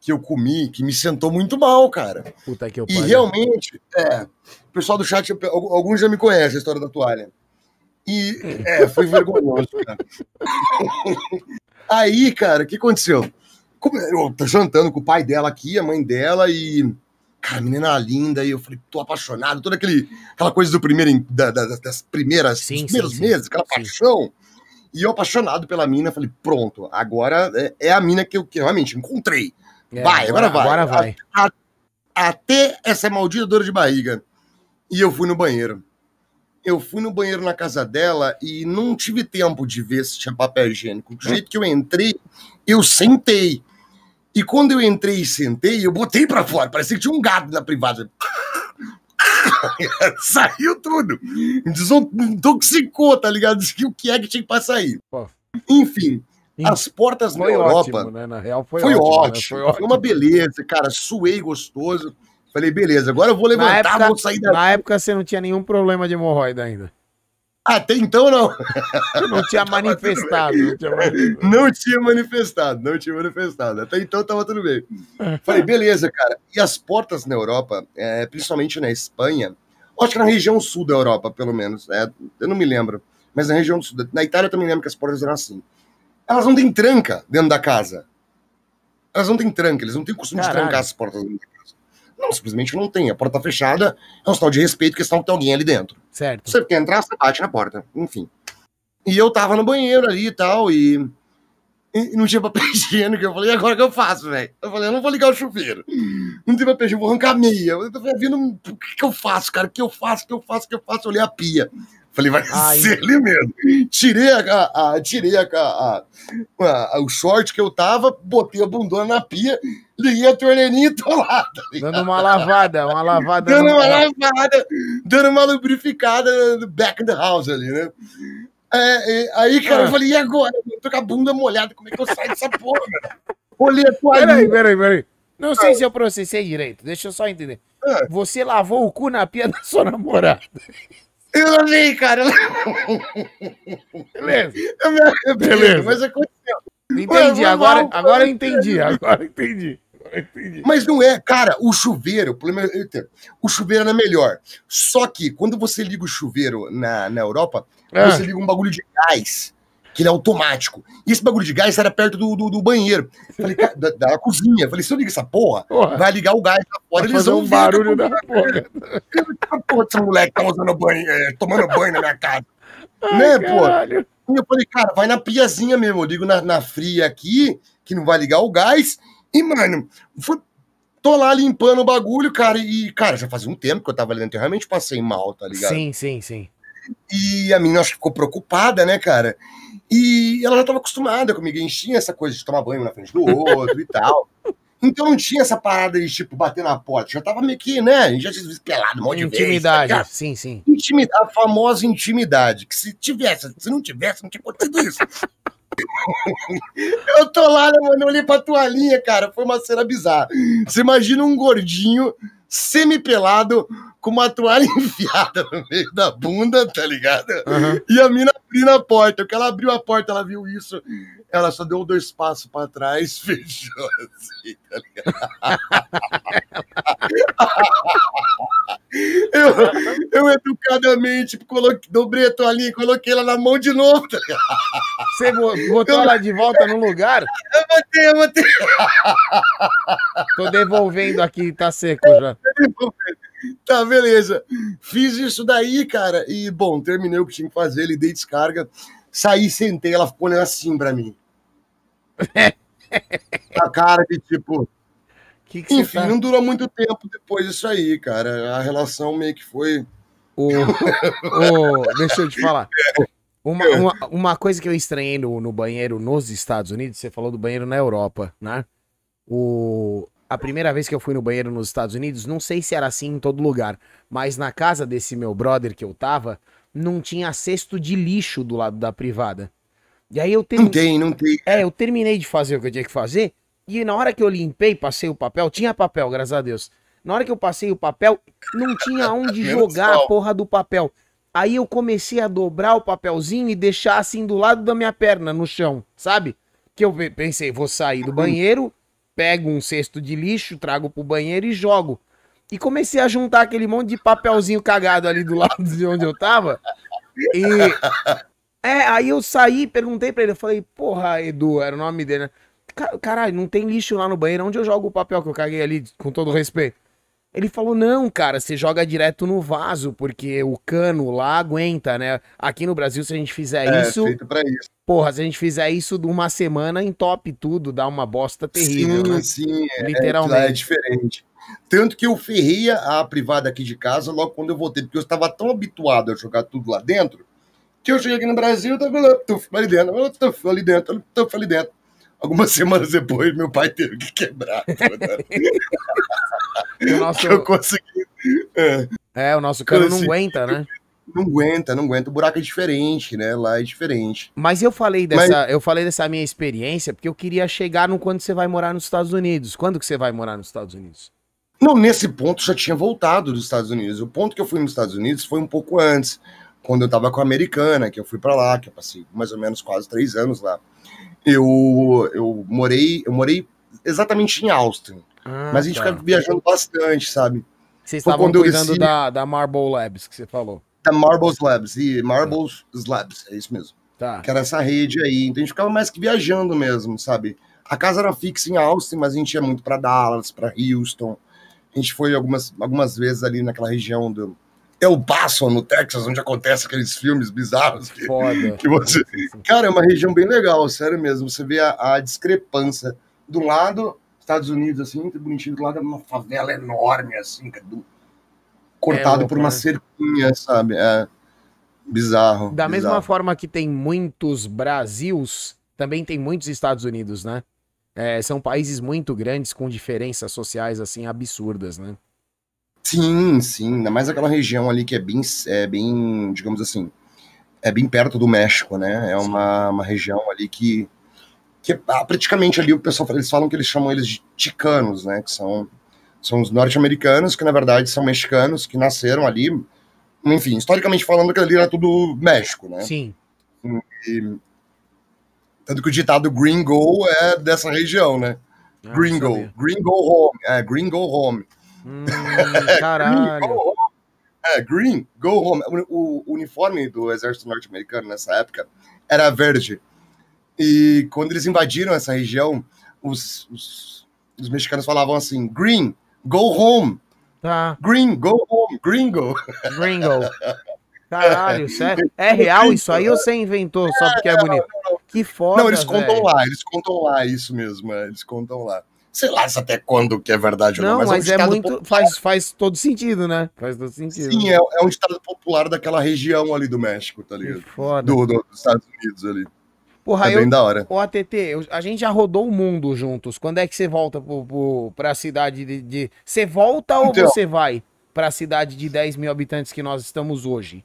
que eu comi que me sentou muito mal, cara. puta que eu E realmente, é, o pessoal do chat, al- alguns já me conhecem a história da toalha. E é, foi vergonhoso, cara. Aí, cara, o que aconteceu? Eu tô jantando com o pai dela aqui, a mãe dela, e. Cara, a menina linda, e eu falei, tô apaixonado, toda aquele, aquela coisa do primeiro, da- da- das primeiras, Sim, dos primeiros sim, meses, aquela Sim. paixão. E eu apaixonado pela mina, falei, pronto, agora é, é a mina que eu, que realmente encontrei. É, vai, agora vai. Agora vai. até essa maldita dor de barriga. E eu fui no banheiro. Eu fui no banheiro na casa dela e não tive tempo de ver se tinha papel higiênico. Do jeito que eu entrei, eu sentei. E quando eu entrei e sentei, eu botei pra fora. Parecia que tinha um gato na privada. Saiu tudo. Desintoxicou, tá ligado? Disse O que é que tinha pra sair? Pô. Enfim, as portas na Foi Europa. ótimo, né? Na real foi, Foi, ótimo. né? ótimo, Foi foi, ótimo. uma beleza, cara. Suei gostoso. Falei, beleza, agora eu vou Na levantar, época, vou sair da. na época você não tinha nenhum problema de hemorroida ainda. Até então não. Não tinha manifestado. Não tinha manifestado. Não tinha manifestado, não tinha manifestado. Até então tava tudo bem. Falei, beleza, cara. E as portas na Europa, é, principalmente na Espanha, acho que na região sul da Europa, pelo menos. é, eu não me lembro. Mas na região sul. Na Itália eu também lembro que as portas eram assim. Elas não têm tranca dentro da casa. Elas não têm tranca, eles não têm costume Caralho. de trancar as portas dentro da. Não, simplesmente não tem. A porta tá fechada, é um sinal de respeito, questão que tem alguém ali dentro. Certo. Você quer entrar, você bate na porta. Enfim. E eu tava no banheiro ali e tal, e, e não tinha papel higiênico. Eu falei, e agora o que eu faço, velho? Eu falei, eu não vou ligar o chuveiro. Não tem papel higiênico, vou arrancar a meia. Eu tô vendo, o que, que eu faço, cara? O que eu faço, o que eu faço, o que eu faço? Eu olhei a pia. Falei, vai Ai. ser ali mesmo. Tirei, a, a- tirei a, a- a- o short que eu tava, botei a bundona na pia, liguei a torneirinha e tô lá. tá? Dando uma lavada, uma lavada. Dando uma lavada, dando uma lubrificada no back in the house ali, né? É, é, aí, cara, Ah. eu falei, e agora? Eu tô com a bunda molhada, como é que eu saio dessa porra? Olhei a Peraí, toalhinha. peraí, peraí. Não sei se eu processei direito. Deixa eu só entender. Ah. Você lavou o cu na pia da sua namorada. Eu lavei, cara. Beleza. Eu me arrependo, Beleza. mas aconteceu. Entendi. Ué, Agora, eu entendi. Agora entendi. Agora eu entendi. Mas não é, cara, o chuveiro, o problema é, o chuveiro era melhor. Só que quando você liga o chuveiro na, na Europa, Ah. você liga um bagulho de gás, que ele é automático. E esse bagulho de gás era perto do, do, do banheiro. Falei, cara, da, da cozinha. Falei, se eu ligo essa porra, Porra, vai ligar o gás lá fora, eles fazer vão um ver barulho da porra. que porra esse moleque tá usando banho, é, tomando banho na minha casa. Ai, Né, pô? caralho. E eu falei, cara, vai na piazinha mesmo. Eu ligo na, na fria aqui, que não vai ligar o gás. E, mano, fui, tô lá limpando o bagulho, cara. E, cara, já fazia um tempo que eu tava ali dentro. Eu realmente passei mal, tá ligado? Sim, sim, sim. E a menina acho que ficou preocupada, né, cara? E ela já tava acostumada comigo. A gente tinha essa coisa de tomar banho na frente do outro e tal. Então não tinha essa parada de, tipo, bater na porta. Já tava meio que, né? A gente já tinha pelado um monte de tá Intimidade. ligado? sim, sim. Intimidade, a famosa intimidade. Que se tivesse, se não tivesse, não tinha acontecido isso. eu tô lá, né, mano? Eu olhei pra toalhinha, cara. Foi uma cena bizarra. Você imagina um gordinho, semi-pelado, com uma toalha enfiada no meio da bunda, tá ligado? Aham. E a mina abrindo a porta. Porque ela abriu a porta, ela viu isso. Ela só deu dois passos pra trás, fechou assim, tá ligado? eu, eu educadamente coloquei, dobrei a toalhinha e coloquei ela na mão de novo. Tá? Você bo- botou ela de volta no lugar? Eu botei, eu botei. Tô devolvendo aqui, tá seco já. Tá, beleza. Fiz isso daí, cara. E, bom, terminei o que tinha que fazer, ele dei descarga. Saí, sentei, ela ficou olhando assim pra mim. a cara de tipo. Que que Enfim, tá... não durou muito tempo depois disso aí, cara. A relação meio que foi. O, o- deixa eu te falar. Uma, uma, uma coisa que eu estranhei no, no banheiro nos Estados Unidos, você falou do banheiro na Europa, né? O, a primeira vez que eu fui no banheiro nos Estados Unidos, não sei se era assim em todo lugar, mas na casa desse meu brother que eu tava, não tinha cesto de lixo do lado da privada. E aí eu Não terminei. tem, não tem. É, eu terminei de fazer o que eu tinha que fazer. E na hora que eu limpei, passei o papel, tinha papel, graças a Deus. Na hora que eu passei o papel, não tinha onde jogar a porra do papel. Aí eu comecei a dobrar o papelzinho e deixar assim do lado da minha perna, no chão, sabe? Que eu pe- pensei, vou sair do banheiro, pego um cesto de lixo, trago pro banheiro e jogo. E comecei a juntar aquele monte de papelzinho cagado ali do lado de onde eu tava. E. É, aí eu saí, perguntei pra ele, eu falei, porra, Edu, era o nome dele, né? Ca- Caralho, não tem lixo lá no banheiro, onde eu jogo o papel que eu caguei ali, com todo respeito? Ele falou, não, cara, você joga direto no vaso, porque o cano lá aguenta, né? Aqui no Brasil, se a gente fizer É, isso, feito pra isso. porra, se a gente fizer isso de uma semana, entope tudo, dá uma bosta terrível, sim, né? sim. É, Literalmente. lá é diferente. Tanto que eu ferrei a privada aqui de casa logo quando eu voltei, porque eu estava tão habituado a jogar tudo lá dentro, que eu cheguei aqui no Brasil, tava lá, tuf, ali dentro, eu, tuf, ali dentro, tuf, ali dentro. Algumas semanas depois, meu pai teve que quebrar. O nosso, eu consegui. É, é, o nosso cano não aguenta, né? não aguenta, não aguenta. O buraco é diferente, né? Lá é diferente. Mas eu falei dessa, eu falei dessa minha experiência porque eu queria chegar no quando você vai morar nos Estados Unidos. Quando que você vai morar nos Estados Unidos? Não, nesse ponto já tinha voltado dos Estados Unidos. O ponto que eu fui nos Estados Unidos foi um pouco antes, quando eu tava com a americana, que eu fui para lá, que eu passei mais ou menos quase três anos lá. Eu, eu morei, eu morei exatamente em Austin, Ah, mas a gente tá. ficava viajando bastante, sabe? Vocês foi estavam cuidando desci- da, da Marble Labs que você falou. Da Marbles Labs e Marbles Labs, é isso mesmo. Tá. Que era essa rede aí. Então a gente ficava mais que viajando mesmo, sabe? A casa era fixa em Austin, mas a gente ia muito para Dallas, para Houston. A gente foi algumas, algumas vezes ali naquela região do El Paso, no Texas, onde acontece aqueles filmes bizarros que, Foda. que você. Cara, é uma região bem legal, sério mesmo. Você vê a, a discrepância. Do lado, Estados Unidos, assim, muito bonitinho, do lado é uma favela enorme, assim, é do- cortado É, por uma cerquinha, sabe? É bizarro. Da mesma bizarro. forma que tem muitos Brasils, também tem muitos Estados Unidos, né? É, são países muito grandes com diferenças sociais assim absurdas, né? Sim, sim. Ainda mais aquela região ali que é bem, é bem, digamos assim, é bem perto do México, né? É uma, uma região ali que, que ah, praticamente ali o pessoal eles falam que eles chamam eles de ticanos, né? Que são, são os norte-americanos que na verdade são mexicanos que nasceram ali. Enfim, historicamente falando, que ali era tudo México, né? Sim. Tanto que o ditado gringo é dessa região, né? Ah, Gringo, gringo home, é, gringo home. Hum, Green, go caralho. home. É, green, go home. O, o uniforme do exército norte-americano nessa época era verde. E quando eles invadiram essa região, os, os, os mexicanos falavam assim: green, go home. Tá, Green, go home. Gringo. gringo. Caralho, sério? É real isso aí ou você inventou só porque é bonito? Que foda, Não, eles contam velho. lá, eles contam lá, isso mesmo, é, eles contam lá. Sei lá se até quando que é verdade ou Não, não, mas, um é muito. popular. Faz, faz todo sentido, né? Faz todo sentido. Sim, é, é um ditado popular daquela região ali do México, tá Que ligado? foda. Do, do- dos Estados Unidos ali. Porra, é eu, bem da hora. Ô, ATT, eu- a gente já rodou o mundo juntos. Quando é que você volta pro, pro, pra cidade de, de- Você volta ou Então. você vai pra cidade de 10 mil habitantes que nós estamos hoje?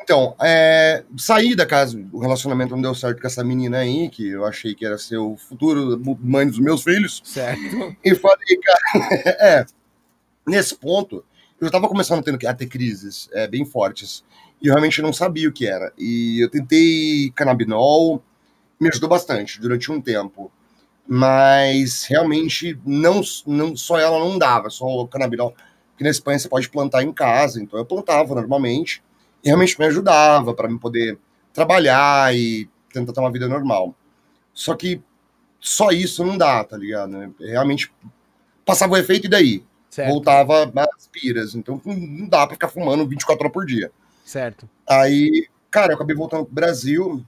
Então, é, saí da casa, o relacionamento não deu certo com essa menina aí, que eu achei que era ser o futuro mãe dos meus filhos, Certo? e falei, cara, é, nesse ponto, eu já tava começando a ter, a ter crises é, bem fortes, e eu realmente não sabia o que era. E eu tentei canabinol, me ajudou bastante durante um tempo, mas realmente não, não só ela não dava, só o canabinol, porque na Espanha você pode plantar em casa, então eu plantava normalmente, e realmente me ajudava para me poder trabalhar e tentar ter uma vida normal. Só que só isso não dá, tá ligado? Realmente passava o efeito e daí? Certo. Voltava as piras. Então não dá pra ficar fumando 24 horas por dia. Certo. Aí, cara, eu acabei voltando pro Brasil.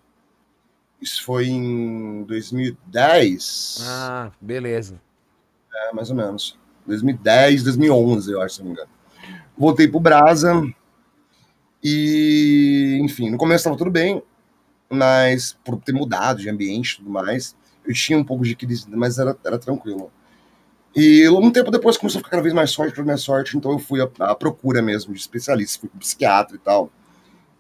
Isso foi em 2010, Ah, beleza. é, mais ou menos. 2010, 2011, eu acho, se não me engano. Voltei pro Brasa. E, enfim, no começo tava tudo bem, mas por ter mudado de ambiente e tudo mais, eu tinha um pouco de crise, mas era, era tranquilo. E um tempo depois começou a ficar cada vez mais forte para minha sorte, então eu fui à, procura mesmo de especialista, fui psiquiatra e tal.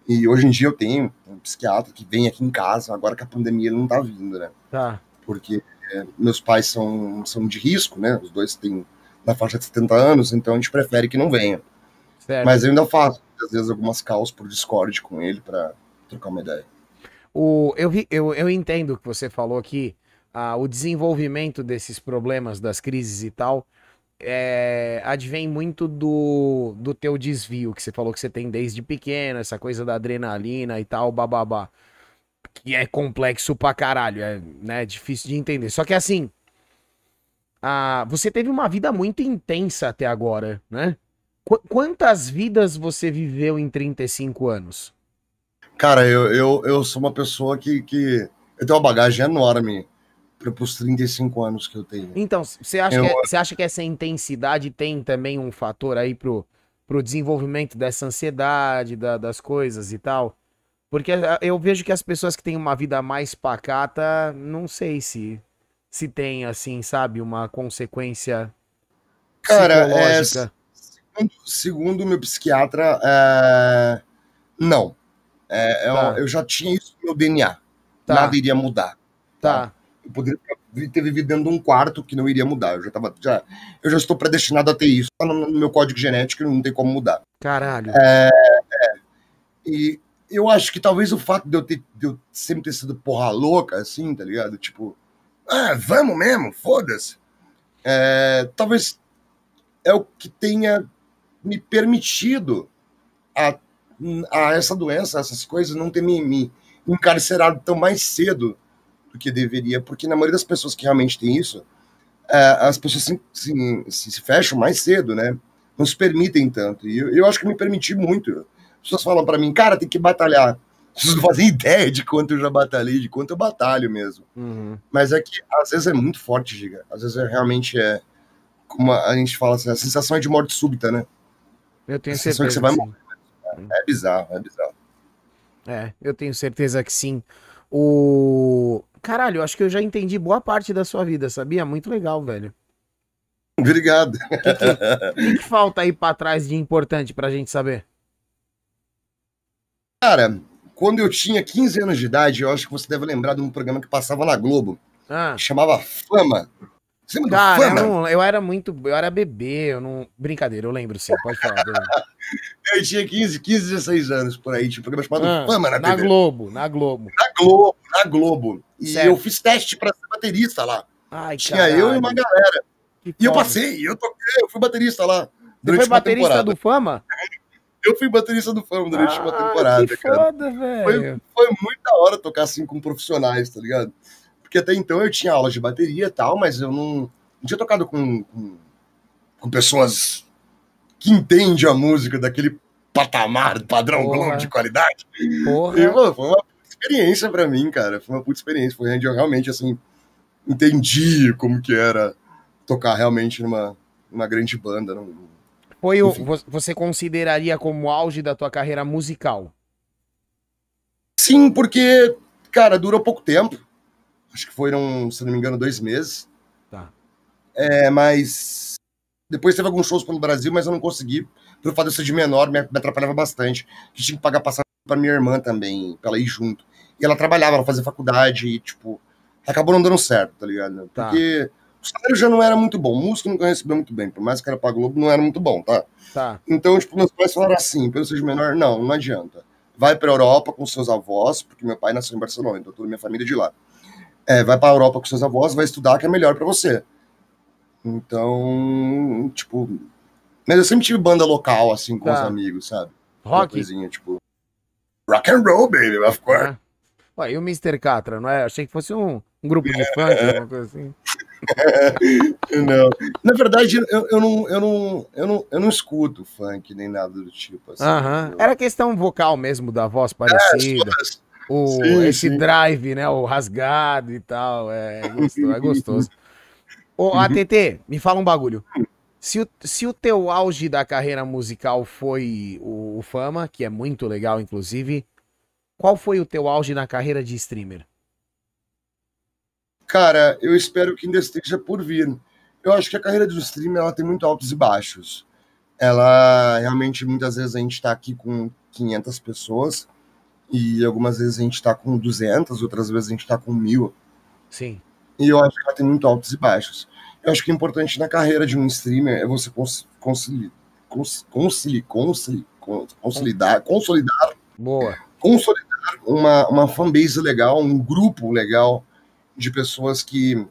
E hoje em dia eu tenho um psiquiatra que vem aqui em casa, agora que a pandemia não tá vindo, né? Tá. Porque é, meus pais são, são de risco, né? Os dois têm na faixa de 70 anos, então a gente prefere que não venha. Certo. Mas eu ainda faço, às vezes, algumas calls por Discord com ele para trocar uma ideia. O, eu, vi, eu, eu entendo que você falou aqui. Ah, o desenvolvimento desses problemas, das crises e tal, é, advém muito do, do teu desvio, que você falou que você tem desde pequeno, essa coisa da adrenalina e tal, bababá. Que é complexo pra caralho, é né, difícil de entender. Só que assim, ah, você teve uma vida muito intensa até agora, né? Qu- quantas vidas você viveu em 35 anos? Cara, eu, eu, eu sou uma pessoa que, que. Eu tenho uma bagagem enorme para os 35 anos que eu tenho. Então, você acha, Eu- que, você acha que essa intensidade tem também um fator aí pro, pro desenvolvimento dessa ansiedade, da- das coisas e tal? Porque eu vejo que as pessoas que têm uma vida mais pacata, não sei se se tem, assim, sabe, uma consequência Cara, é, psicológica. segundo, segundo o meu psiquiatra, é, não. É, eu- Tá. eu, já tinha isso no meu DNA. Tá. Nada iria mudar. Tá, Eu poderia ter vivido dentro de um quarto que não iria mudar. Eu já, tava, já, eu já estou predestinado a ter isso. Tá no, no meu código genético não tem como mudar. caralho. É. E eu acho que talvez o fato de eu, ter, de eu sempre ter sido porra louca, assim, tá ligado? Tipo, ah, vamos mesmo, foda-se. É, talvez é o que tenha me permitido a, a essa doença, essas coisas, não ter me, me encarcerado tão mais cedo do que deveria, porque na maioria das pessoas que realmente tem isso, é, as pessoas se, se, se, fecham mais cedo, né? Não se permitem tanto. E eu, eu acho que me permiti muito. As pessoas falam para mim, cara, tem que batalhar. Vocês não fazem ideia de quanto eu já batalhei, de quanto eu batalho mesmo. Uhum. Mas é que às vezes é muito forte, Giga. Às vezes é, realmente é. Como a gente fala assim, a sensação é de morte súbita, né? Eu tenho certeza. Que você vai morrer. É bizarro, é bizarro. É, eu tenho certeza que sim. O. Caralho, acho que eu já entendi boa parte da sua vida, sabia? Muito legal, velho. Obrigado. O que, que, que, falta aí pra trás de importante pra gente saber? Cara, quando eu tinha 15 anos de idade, eu acho que você deve lembrar de um programa que passava na Globo. Ah. chamava Fama. Você Cara, Fama? Eu, não, eu, era muito. Eu era bebê, eu não. Brincadeira, eu lembro sim, pode falar. eu tinha 15, 15, 16 anos por aí, tinha um programa chamado ah, Fama na, na TV. Globo, na Globo. Na Globo, na Globo. E certo. eu fiz teste pra ser baterista lá. Ai, tinha caralho. eu e uma galera. Que e eu passei, eu toquei, eu fui baterista lá. Você foi baterista temporada. do Fama? Eu fui baterista do Fama durante ah, uma temporada, que cara. Foda, velho. Foi, foi muito da hora tocar assim com profissionais, tá ligado? Porque até então eu tinha aulas de bateria e tal, mas eu não, não tinha tocado com, com, com, pessoas que entendem a música daquele patamar, padrão Globo de qualidade. Porra. E, mano, foi uma experiência para mim, cara. Foi uma puta experiência. Foi onde eu realmente, assim, entendi como que era tocar realmente numa, numa grande banda. Num, foi o, você consideraria como auge da tua carreira musical? Sim, porque, cara, durou pouco tempo. Acho que foram, se não me engano, dois meses. Tá. É, mas depois teve alguns shows pelo Brasil, mas eu não consegui. Pelo fato de eu ser de menor, me, me atrapalhava bastante. Que tinha que pagar passagem pra minha irmã também, pra ela ir junto. E ela trabalhava, ela fazia faculdade e, tipo, acabou não dando certo, tá ligado? Tá. Porque o salário já não era muito bom. O músico nunca recebeu muito bem, por mais que era pra Globo, não era muito bom, tá? Tá. Então, tipo, meus pais falaram assim, pelo seja menor, não, não adianta. Vai pra Europa com seus avós, porque meu pai nasceu em Barcelona, então toda minha família é de lá é, vai para a Europa com seus avós, vai estudar, que é melhor para você. Então, tipo. Mas eu sempre tive banda local, assim, com tá. os amigos, sabe? Rock? Coisinha, tipo. Rock and roll, baby, of course. É. Ué, e o Mr. Catra, não é? Achei que fosse um, um grupo de funk, alguma coisa assim. não. Na verdade, eu, eu, não, eu, não, eu, não, eu não escuto funk nem nada do tipo. Assim, uh -huh. Era questão vocal mesmo, da voz é, parecida. É, o, sim, esse sim. drive, né? O rasgado e tal. É, gostoso. É gostoso. Ô, ATT, me fala um bagulho. Se o, se o teu auge da carreira musical foi o, o Fama, que é muito legal, inclusive, qual foi o teu auge na carreira de streamer? Cara, eu espero que ainda esteja por vir. Eu acho que a carreira do streamer ela tem muito altos e baixos. Ela realmente muitas vezes a gente está aqui com 500 pessoas e algumas vezes a gente está com 200, outras vezes a gente está com mil. Sim. E eu acho que ela tem muito altos e baixos. Eu acho que o importante na carreira de um streamer é você conciliar, consolidar, consolidar, Boa. consolidar uma, uma fanbase legal, um grupo legal de pessoas que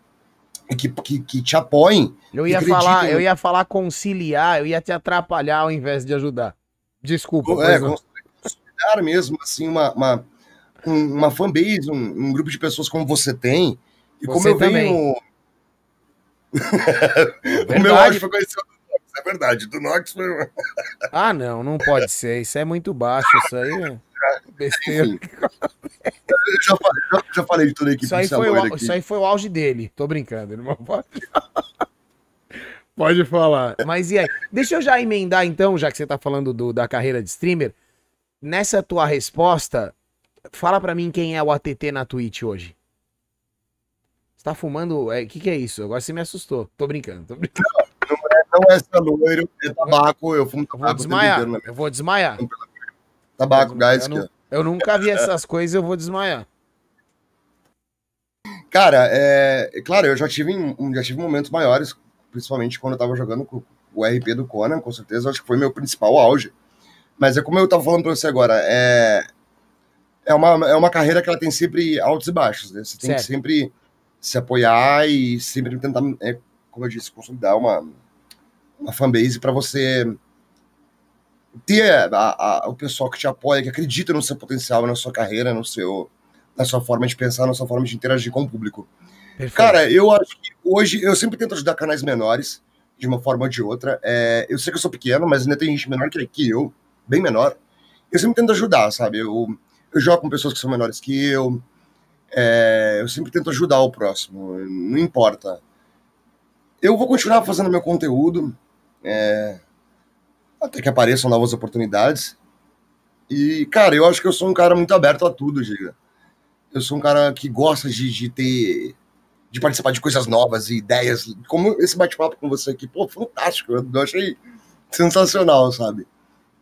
que, que, que te apoiem. Eu ia falar, eu ia falar conciliar, eu ia te atrapalhar ao invés de ajudar. Desculpa. É, criar mesmo assim uma, uma, uma fanbase, um, um grupo de pessoas como você tem. E você como eu também. venho. o meu áudio foi conhecido do Nox, é verdade. Do Nox foi. ah, não, não pode ser. Isso é muito baixo, isso aí. É besteira. eu já falei, já, já falei de toda a equipe isso aí, foi o, isso aí foi o auge dele. Tô brincando, irmão. Pode... Pode falar. Mas e aí? Deixa eu já emendar então, já que você tá falando do, da carreira de streamer nessa tua resposta, fala para mim quem é o ATT na Twitch hoje. Você tá fumando? O é, que, que é isso? Agora você me assustou. Tô brincando, tô brincando. Não, não é, não é loiro, é tabaco. Eu fumo tabaco. Vou desmaiar. Inteiro, né? Eu vou desmaiar. Tabaco, guys. Eu, eu nunca vi essas coisas, eu vou desmaiar. Cara, é, claro, eu já tive, já tive momentos maiores, principalmente quando eu tava jogando com o RP do Conan, com certeza, acho que foi meu principal auge. Mas é como eu estava falando para você agora, é, é, uma, é uma carreira que ela tem sempre altos e baixos, né? Você tem certo. que sempre se apoiar e sempre tentar, é, como eu disse, consolidar uma, uma fanbase para você ter a, a, o pessoal que te apoia, que acredita no seu potencial, na sua carreira, no seu, na sua forma de pensar, na sua forma de interagir com o público. Perfeito. Cara, eu acho que hoje eu sempre tento ajudar canais menores, de uma forma ou de outra. É, eu sei que eu sou pequeno, mas ainda tem gente menor que, que eu, bem menor. Eu sempre tento ajudar, sabe? Eu, eu jogo com pessoas que são menores que eu. É, eu sempre tento ajudar o próximo, não importa. Eu vou continuar fazendo meu conteúdo, é, até que apareçam novas oportunidades. E, cara, eu acho que eu sou um cara muito aberto a tudo, Giga. Eu sou um cara que gosta de, de ter. de participar de coisas novas e ideias. Como esse bate-papo com você aqui, pô, fantástico. Eu achei sensacional, sabe?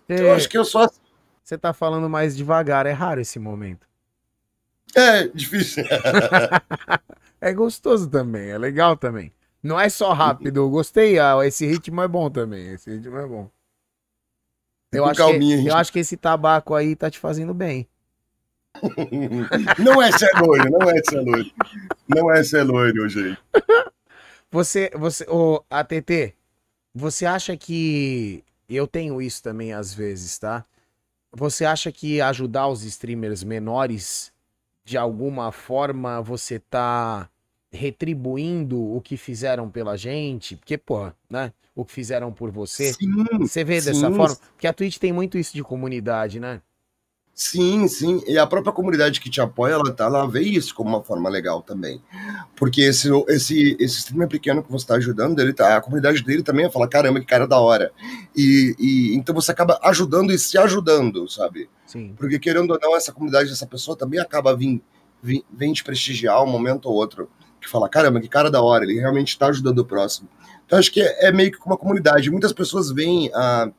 É, eu acho que eu assim. Você tá falando mais devagar, é raro esse momento. É, difícil. é gostoso também, é legal também. Não é só rápido, eu gostei, ah, esse ritmo é bom também, esse ritmo é bom. Eu acho, que, eu acho que esse tabaco aí tá te fazendo bem. não é ser loiro, não é ser loiro. Não é ser loiro, gente. Você, você, o ATT, você acha que eu tenho isso também às vezes, tá? Você acha que ajudar os streamers menores de alguma forma você tá retribuindo o que fizeram pela gente? Porque, pô, né? O que fizeram por você. Sim, você vê sim. dessa forma? Porque a Twitch tem muito isso de comunidade, né? Sim, sim. E a própria comunidade que te apoia, ela, tá, ela vê isso como uma forma legal também. Porque esse, esse, esse streamer pequeno que você está ajudando, ele tá, a comunidade dele também fala, caramba, que cara da hora. E, e então você acaba ajudando e se ajudando, sabe? Sim. Porque querendo ou não, essa comunidade dessa pessoa também acaba vindo vem, vem te prestigiar um momento ou outro. Que fala, caramba, que cara da hora, ele realmente está ajudando o próximo. Então acho que é, é meio que uma comunidade. Muitas pessoas veem a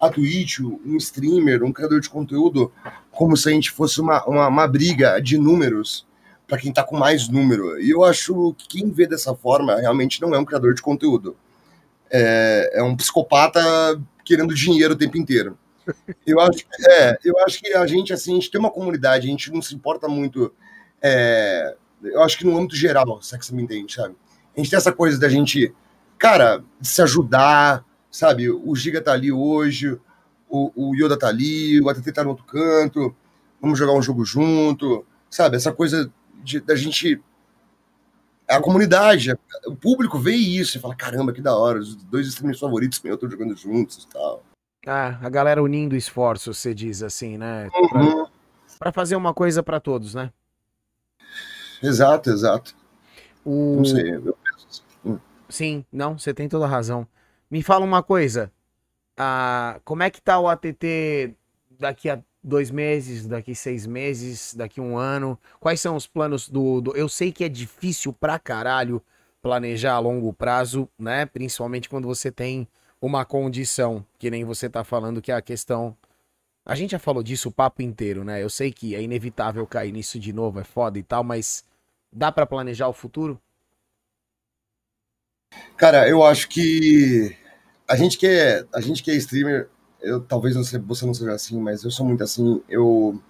a Twitch, um streamer, um criador de conteúdo, como se a gente fosse uma, uma, uma briga de números para quem está com mais número. E eu acho que quem vê dessa forma realmente não é um criador de conteúdo. É, é um psicopata querendo dinheiro o tempo inteiro. Eu acho, é, eu acho que a gente, assim, a gente tem uma comunidade, a gente não se importa muito. É, eu acho que no âmbito geral, se é que você me entende, sabe? A gente tem essa coisa da gente, cara, se ajudar, sabe? O Giga tá ali hoje, o, o Yoda tá ali, o ATT tá no outro canto, vamos jogar um jogo junto, sabe? Essa coisa de, da gente. A comunidade, o público vê isso e fala: caramba, que da hora, os dois streamers favoritos eu tô jogando juntos e tal. Ah, a galera unindo esforços, você diz assim, né? Uhum. Pra, pra, fazer uma coisa para todos, né? Exato, exato. O... Não sei, eu penso assim. Sim, não, você tem toda a razão. Me fala uma coisa. Ah, como é que tá o ATT daqui a dois meses, daqui seis meses, daqui um ano? Quais são os planos do, do, Eu sei que é difícil pra caralho planejar a longo prazo, né? Principalmente quando você tem uma condição, que nem você tá falando, que é a questão. A gente já falou disso o papo inteiro, né? Eu sei que é inevitável cair nisso de novo, é foda e tal, mas dá para planejar o futuro? Cara, eu acho que a gente que é, a gente que é streamer, eu talvez você, você não seja assim, mas eu sou muito assim, eu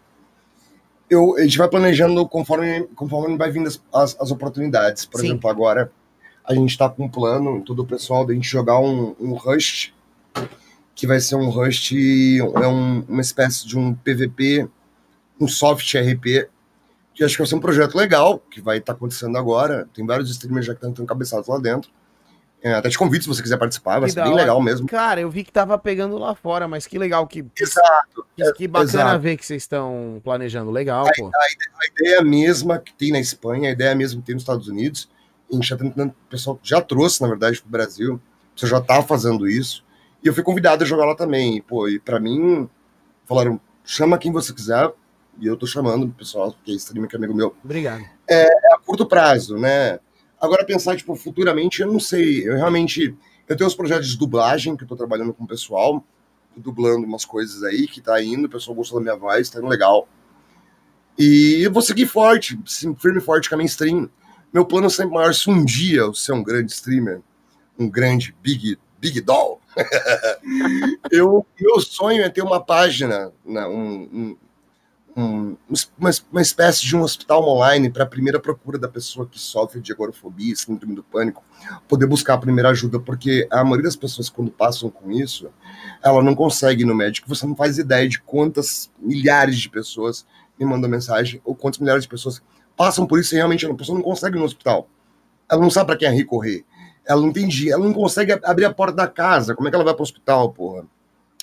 eu, a gente vai planejando conforme, conforme vai vindo as, as, as oportunidades. Por Sim. exemplo, agora a gente está com um plano, todo o pessoal, da gente jogar um, um Rust, que vai ser um Rust, é um, uma espécie de um PVP, um soft RP, que acho que vai ser um projeto legal, que vai estar tá acontecendo agora. Tem vários streamers já que estão cabeçados lá dentro. É, até te convido se você quiser participar, vai que ser bem hora. legal mesmo. Cara, eu vi que tava pegando lá fora, mas que legal que. Exato. Que, que bacana exato. ver que vocês estão planejando. Legal, a, pô. A, a, ideia mesma que tem na Espanha, a ideia mesma que tem nos Estados Unidos, a gente já tentando, o pessoal já trouxe, na verdade, pro Brasil. Você já tá fazendo isso. E eu fui convidado a jogar lá também. Pô, e pra mim, falaram, chama quem você quiser. E eu tô chamando o pessoal, que é streamer, que é amigo meu. Obrigado. É, é a curto prazo, né? Agora, pensar, tipo, futuramente, eu não sei. Eu realmente. Eu tenho uns projetos de dublagem que eu tô trabalhando com o pessoal, dublando umas coisas aí que tá indo, o pessoal gostou da minha voz, tá indo legal. E eu vou seguir forte, firme e forte com a minha stream. Meu plano é sempre maior se um dia eu ser um grande streamer, um grande big, big doll. eu, meu sonho é ter uma página, né, um, um, um, uma, espécie de um hospital online para a primeira procura da pessoa que sofre de agorafobia, síndrome do pânico, poder buscar a primeira ajuda, porque a maioria das pessoas, quando passam com isso, ela não consegue ir no médico, você não faz ideia de quantas milhares de pessoas me mandam mensagem, ou quantas milhares de pessoas passam por isso e realmente a pessoa não consegue ir no hospital. ela não sabe para quem recorrer. Ela não entende, ela não consegue abrir a porta da casa. Como é que ela vai para o hospital, porra?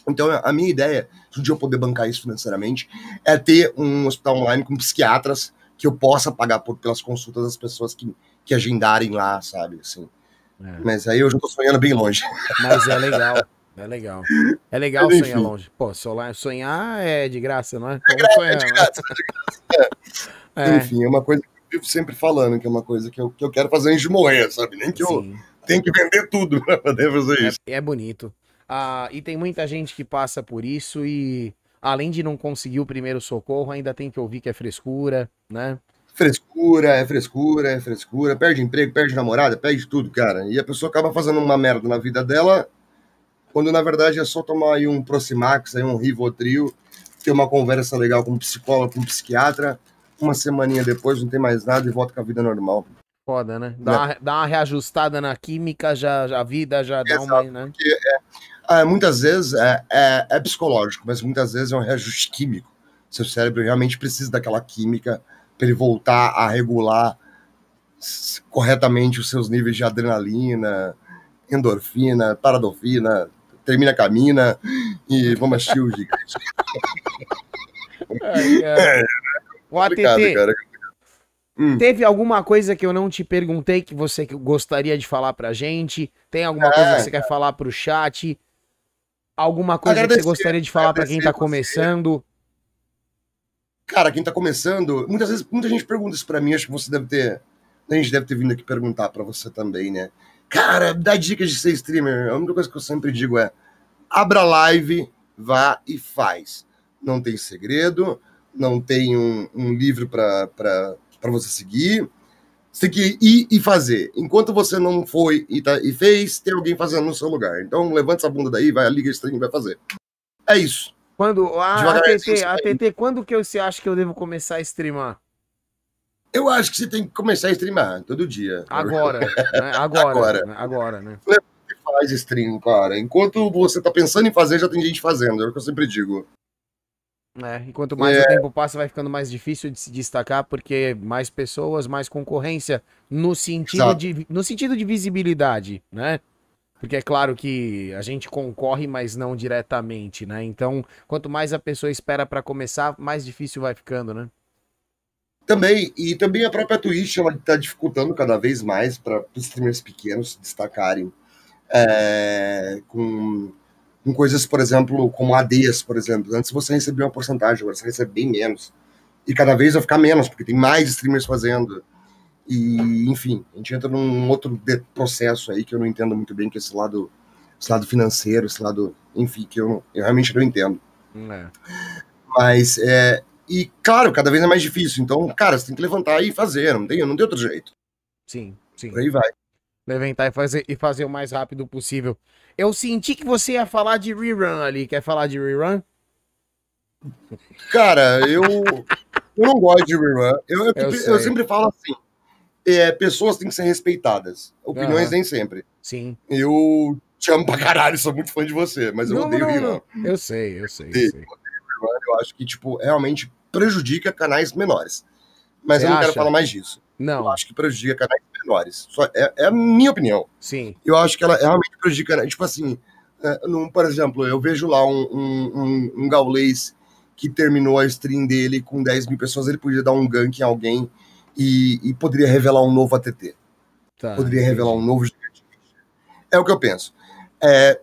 Então, a minha ideia, se um dia eu poder bancar isso financeiramente, é ter um hospital online com psiquiatras que eu possa pagar por, pelas consultas das pessoas que, que agendarem lá, sabe? Assim. É. Mas aí eu já tô sonhando bem longe. Mas é legal. É legal. É legal Mas, sonhar longe. Pô, sonhar é de graça, não é? É, graça, sonhar, é de graça. É de graça. É. Enfim, é uma coisa que eu vivo sempre falando, que é uma coisa que eu, que eu quero fazer antes de morrer, sabe? Nem que Sim. eu tenha que vender tudo pra poder fazer é, isso. É bonito. Ah, e tem muita gente que passa por isso e, além de não conseguir o primeiro socorro, ainda tem que ouvir que é frescura, né? Frescura, é frescura, é frescura, perde emprego, perde namorada, perde tudo, cara. E a pessoa acaba fazendo uma merda na vida dela, quando na verdade é só tomar aí um Proximax, aí um Rivotril, ter uma conversa legal com um psicólogo, com um psiquiatra, uma semaninha depois não tem mais nada e volta com a vida normal. Foda, né? Dá, né? Uma, dá uma reajustada na química, já, já a vida já dá uma. Né? Porque é, é, muitas vezes é, é, é, psicológico, mas muitas vezes é um reajuste químico. Seu cérebro realmente precisa daquela química para ele voltar a regular corretamente os seus níveis de adrenalina, endorfina, paradofina, termina, camina e vamos assistir o gigante. É, o ATT, cara. Hum. Teve alguma coisa que eu não te perguntei que você gostaria de falar pra gente? Tem alguma é, coisa que você quer falar pro chat? Alguma coisa Agradecer, que você gostaria de falar para quem está começando? Cara, quem está começando, muitas vezes muita gente pergunta isso para mim, acho que você deve ter, a gente deve ter vindo aqui perguntar para você também, né? Cara, dá dicas de ser streamer. A única coisa que eu sempre digo é: abra live, vá e faz. Não tem segredo, não tem um, um livro para você seguir você tem que ir e fazer. Enquanto você não foi e, tá, e fez, tem alguém fazendo no seu lugar. Então, levanta essa bunda daí, vai, liga stream e vai fazer. É isso. Quando, a, ATT, ATT, quando que você acha que eu devo começar a streamar? Eu acho que você tem que começar a streamar todo dia. Agora. Né? Agora. agora. Né? Agora, né? Faz stream, cara. Enquanto você tá pensando em fazer, já tem gente fazendo. É o que eu sempre digo. É, e quanto mais é. o tempo passa, vai ficando mais difícil de se destacar, porque mais pessoas, mais concorrência no sentido, de, no sentido de visibilidade, né? Porque é claro que a gente concorre, mas não diretamente, né? Então, quanto mais a pessoa espera para começar, mais difícil vai ficando, né? Também, e também a própria Twitch, ela tá dificultando cada vez mais para os streamers pequenos se destacarem é, com com coisas, por exemplo, como ADs, por exemplo. Antes você recebia uma porcentagem, agora você recebe bem menos. E cada vez vai ficar menos, porque tem mais streamers fazendo. E, enfim, a gente entra num outro processo aí que eu não entendo muito bem, que é esse lado, esse lado financeiro, esse lado, enfim, que eu, eu realmente não entendo. É. Mas, é, e claro, cada vez é mais difícil. Então, cara, você tem que levantar e fazer, não tem, não tem outro jeito. Sim, sim. Por aí vai. Levantar e fazer, e fazer o mais rápido possível. Eu senti que você ia falar de rerun ali. Quer falar de rerun? Cara, eu, eu não gosto de rerun. Eu, eu, eu, eu sempre falo assim: é, pessoas têm que ser respeitadas. Opiniões uhum. nem sempre. Sim. Eu te amo pra caralho, sou muito fã de você, mas eu não, odeio não, rerun. Não. Eu sei, eu sei. Eu, sei. eu acho que, tipo, realmente prejudica canais menores. Mas você eu não acha? quero falar mais disso. Não. Eu acho que prejudica canais menores. Só, é, é, a minha opinião. Sim. Eu acho que ela realmente prejudica. Né? Tipo assim, é, num, por exemplo, eu vejo lá um, um, um, um gaulês que terminou a stream dele com 10 mil pessoas, ele podia dar um gank em alguém e, e poderia revelar um novo ATT. Tá, poderia entendi. revelar um novo É o que eu penso. É,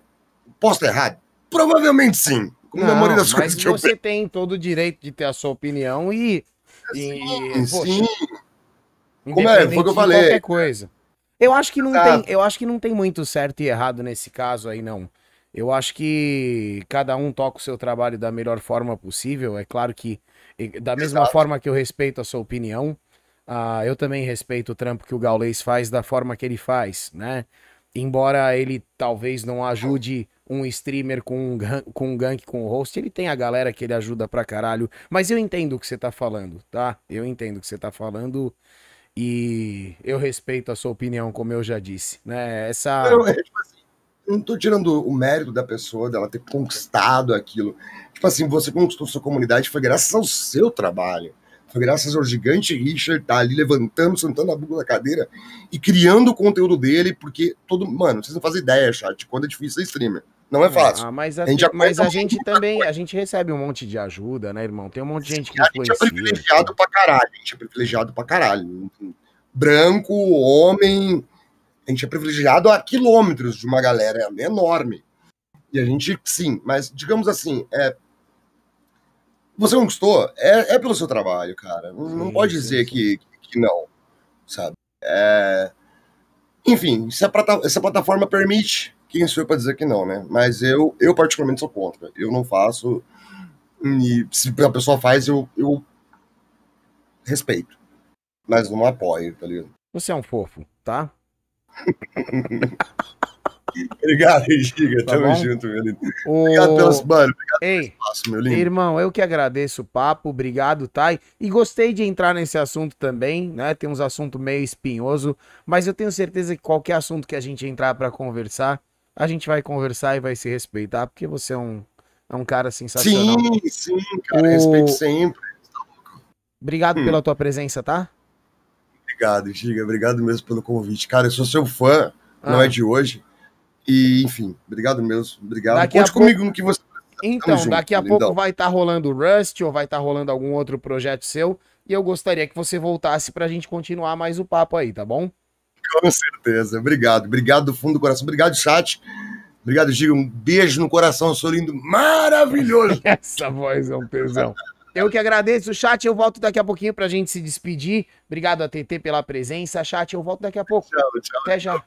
posso estar errado? Provavelmente sim. Com Não, memória das coisas que eu você tem todo o direito de ter a sua opinião e. e sim, sim. Como é? Foi o que eu falei. Qualquer coisa. Eu acho que não ah. tem, eu acho que não tem muito certo e errado nesse caso aí não. Eu acho que cada um toca o seu trabalho da melhor forma possível. É claro que da mesma Exato. forma que eu respeito a sua opinião, uh, eu também respeito o trampo que o Gaulês faz da forma que ele faz, né? Embora ele talvez não ajude um streamer com um, com um gank com o host, ele tem a galera que ele ajuda pra caralho. Mas eu entendo o que você tá falando, tá? Eu entendo o que você tá falando. E eu respeito a sua opinião, como eu já disse, né? Essa. Eu, é, tipo assim, não tô tirando o mérito da pessoa, dela ter conquistado aquilo. Tipo assim, você conquistou sua comunidade foi graças ao seu trabalho. Foi graças ao gigante Richard tá ali levantando, sentando a bunda da cadeira e criando o conteúdo dele, porque todo. Mano, vocês não fazem ideia, chat, quando é difícil ser streamer. Não é fácil. Ah, mas a, A gente mas a gente também, a gente recebe um monte de ajuda, né, irmão? Tem um monte de gente que A gente é influencia. privilegiado pra caralho. A gente é privilegiado pra caralho. Branco, homem. A gente é privilegiado a quilômetros de uma galera enorme. E a gente, sim, mas digamos assim, é. Você conquistou, é, é pelo seu trabalho, cara. Não, não pode dizer que, que não, sabe? É... Enfim, se a, se a plataforma permite, quem sou eu pra dizer que não, né? Mas eu, eu particularmente sou contra. Eu não faço. E se a pessoa faz, eu, eu respeito. Mas não apoio, tá ligado? Você é um fofo, tá? Obrigado, Giga. Tá Tamo bom? junto, meu lindo. O... Obrigado pelas. Mano, Ei, obrigado pelo meu lindo. irmão, eu que agradeço o papo, obrigado, Thay. E gostei de entrar nesse assunto também, né? Tem uns assuntos meio espinhoso, mas eu tenho certeza que qualquer assunto que a gente entrar pra conversar, a gente vai conversar e vai se respeitar, porque você é um, é um cara sensacional. Sim, sim, cara. O- Respeito sempre. Obrigado Hum. pela tua presença, tá? Obrigado, Giga. Obrigado mesmo pelo convite. Cara, eu sou seu fã, não Ah. é de hoje. E, enfim, obrigado mesmo. Obrigado. Daqui Conte comigo no que você. Então, daqui a lindão. pouco vai estar rolando o Rust ou vai estar rolando algum outro projeto seu. E eu gostaria que você voltasse pra gente continuar mais o papo aí, tá bom? Com certeza. Obrigado. Obrigado do fundo do coração. Obrigado, chat. Obrigado, Giga. Um beijo no coração, seu lindo. Maravilhoso. Essa voz é um tesão. Eu que agradeço, chat. Eu volto daqui a pouquinho pra gente se despedir. Obrigado a TT pela presença. Chat, eu volto daqui a pouco. tchau, tchau. Até já.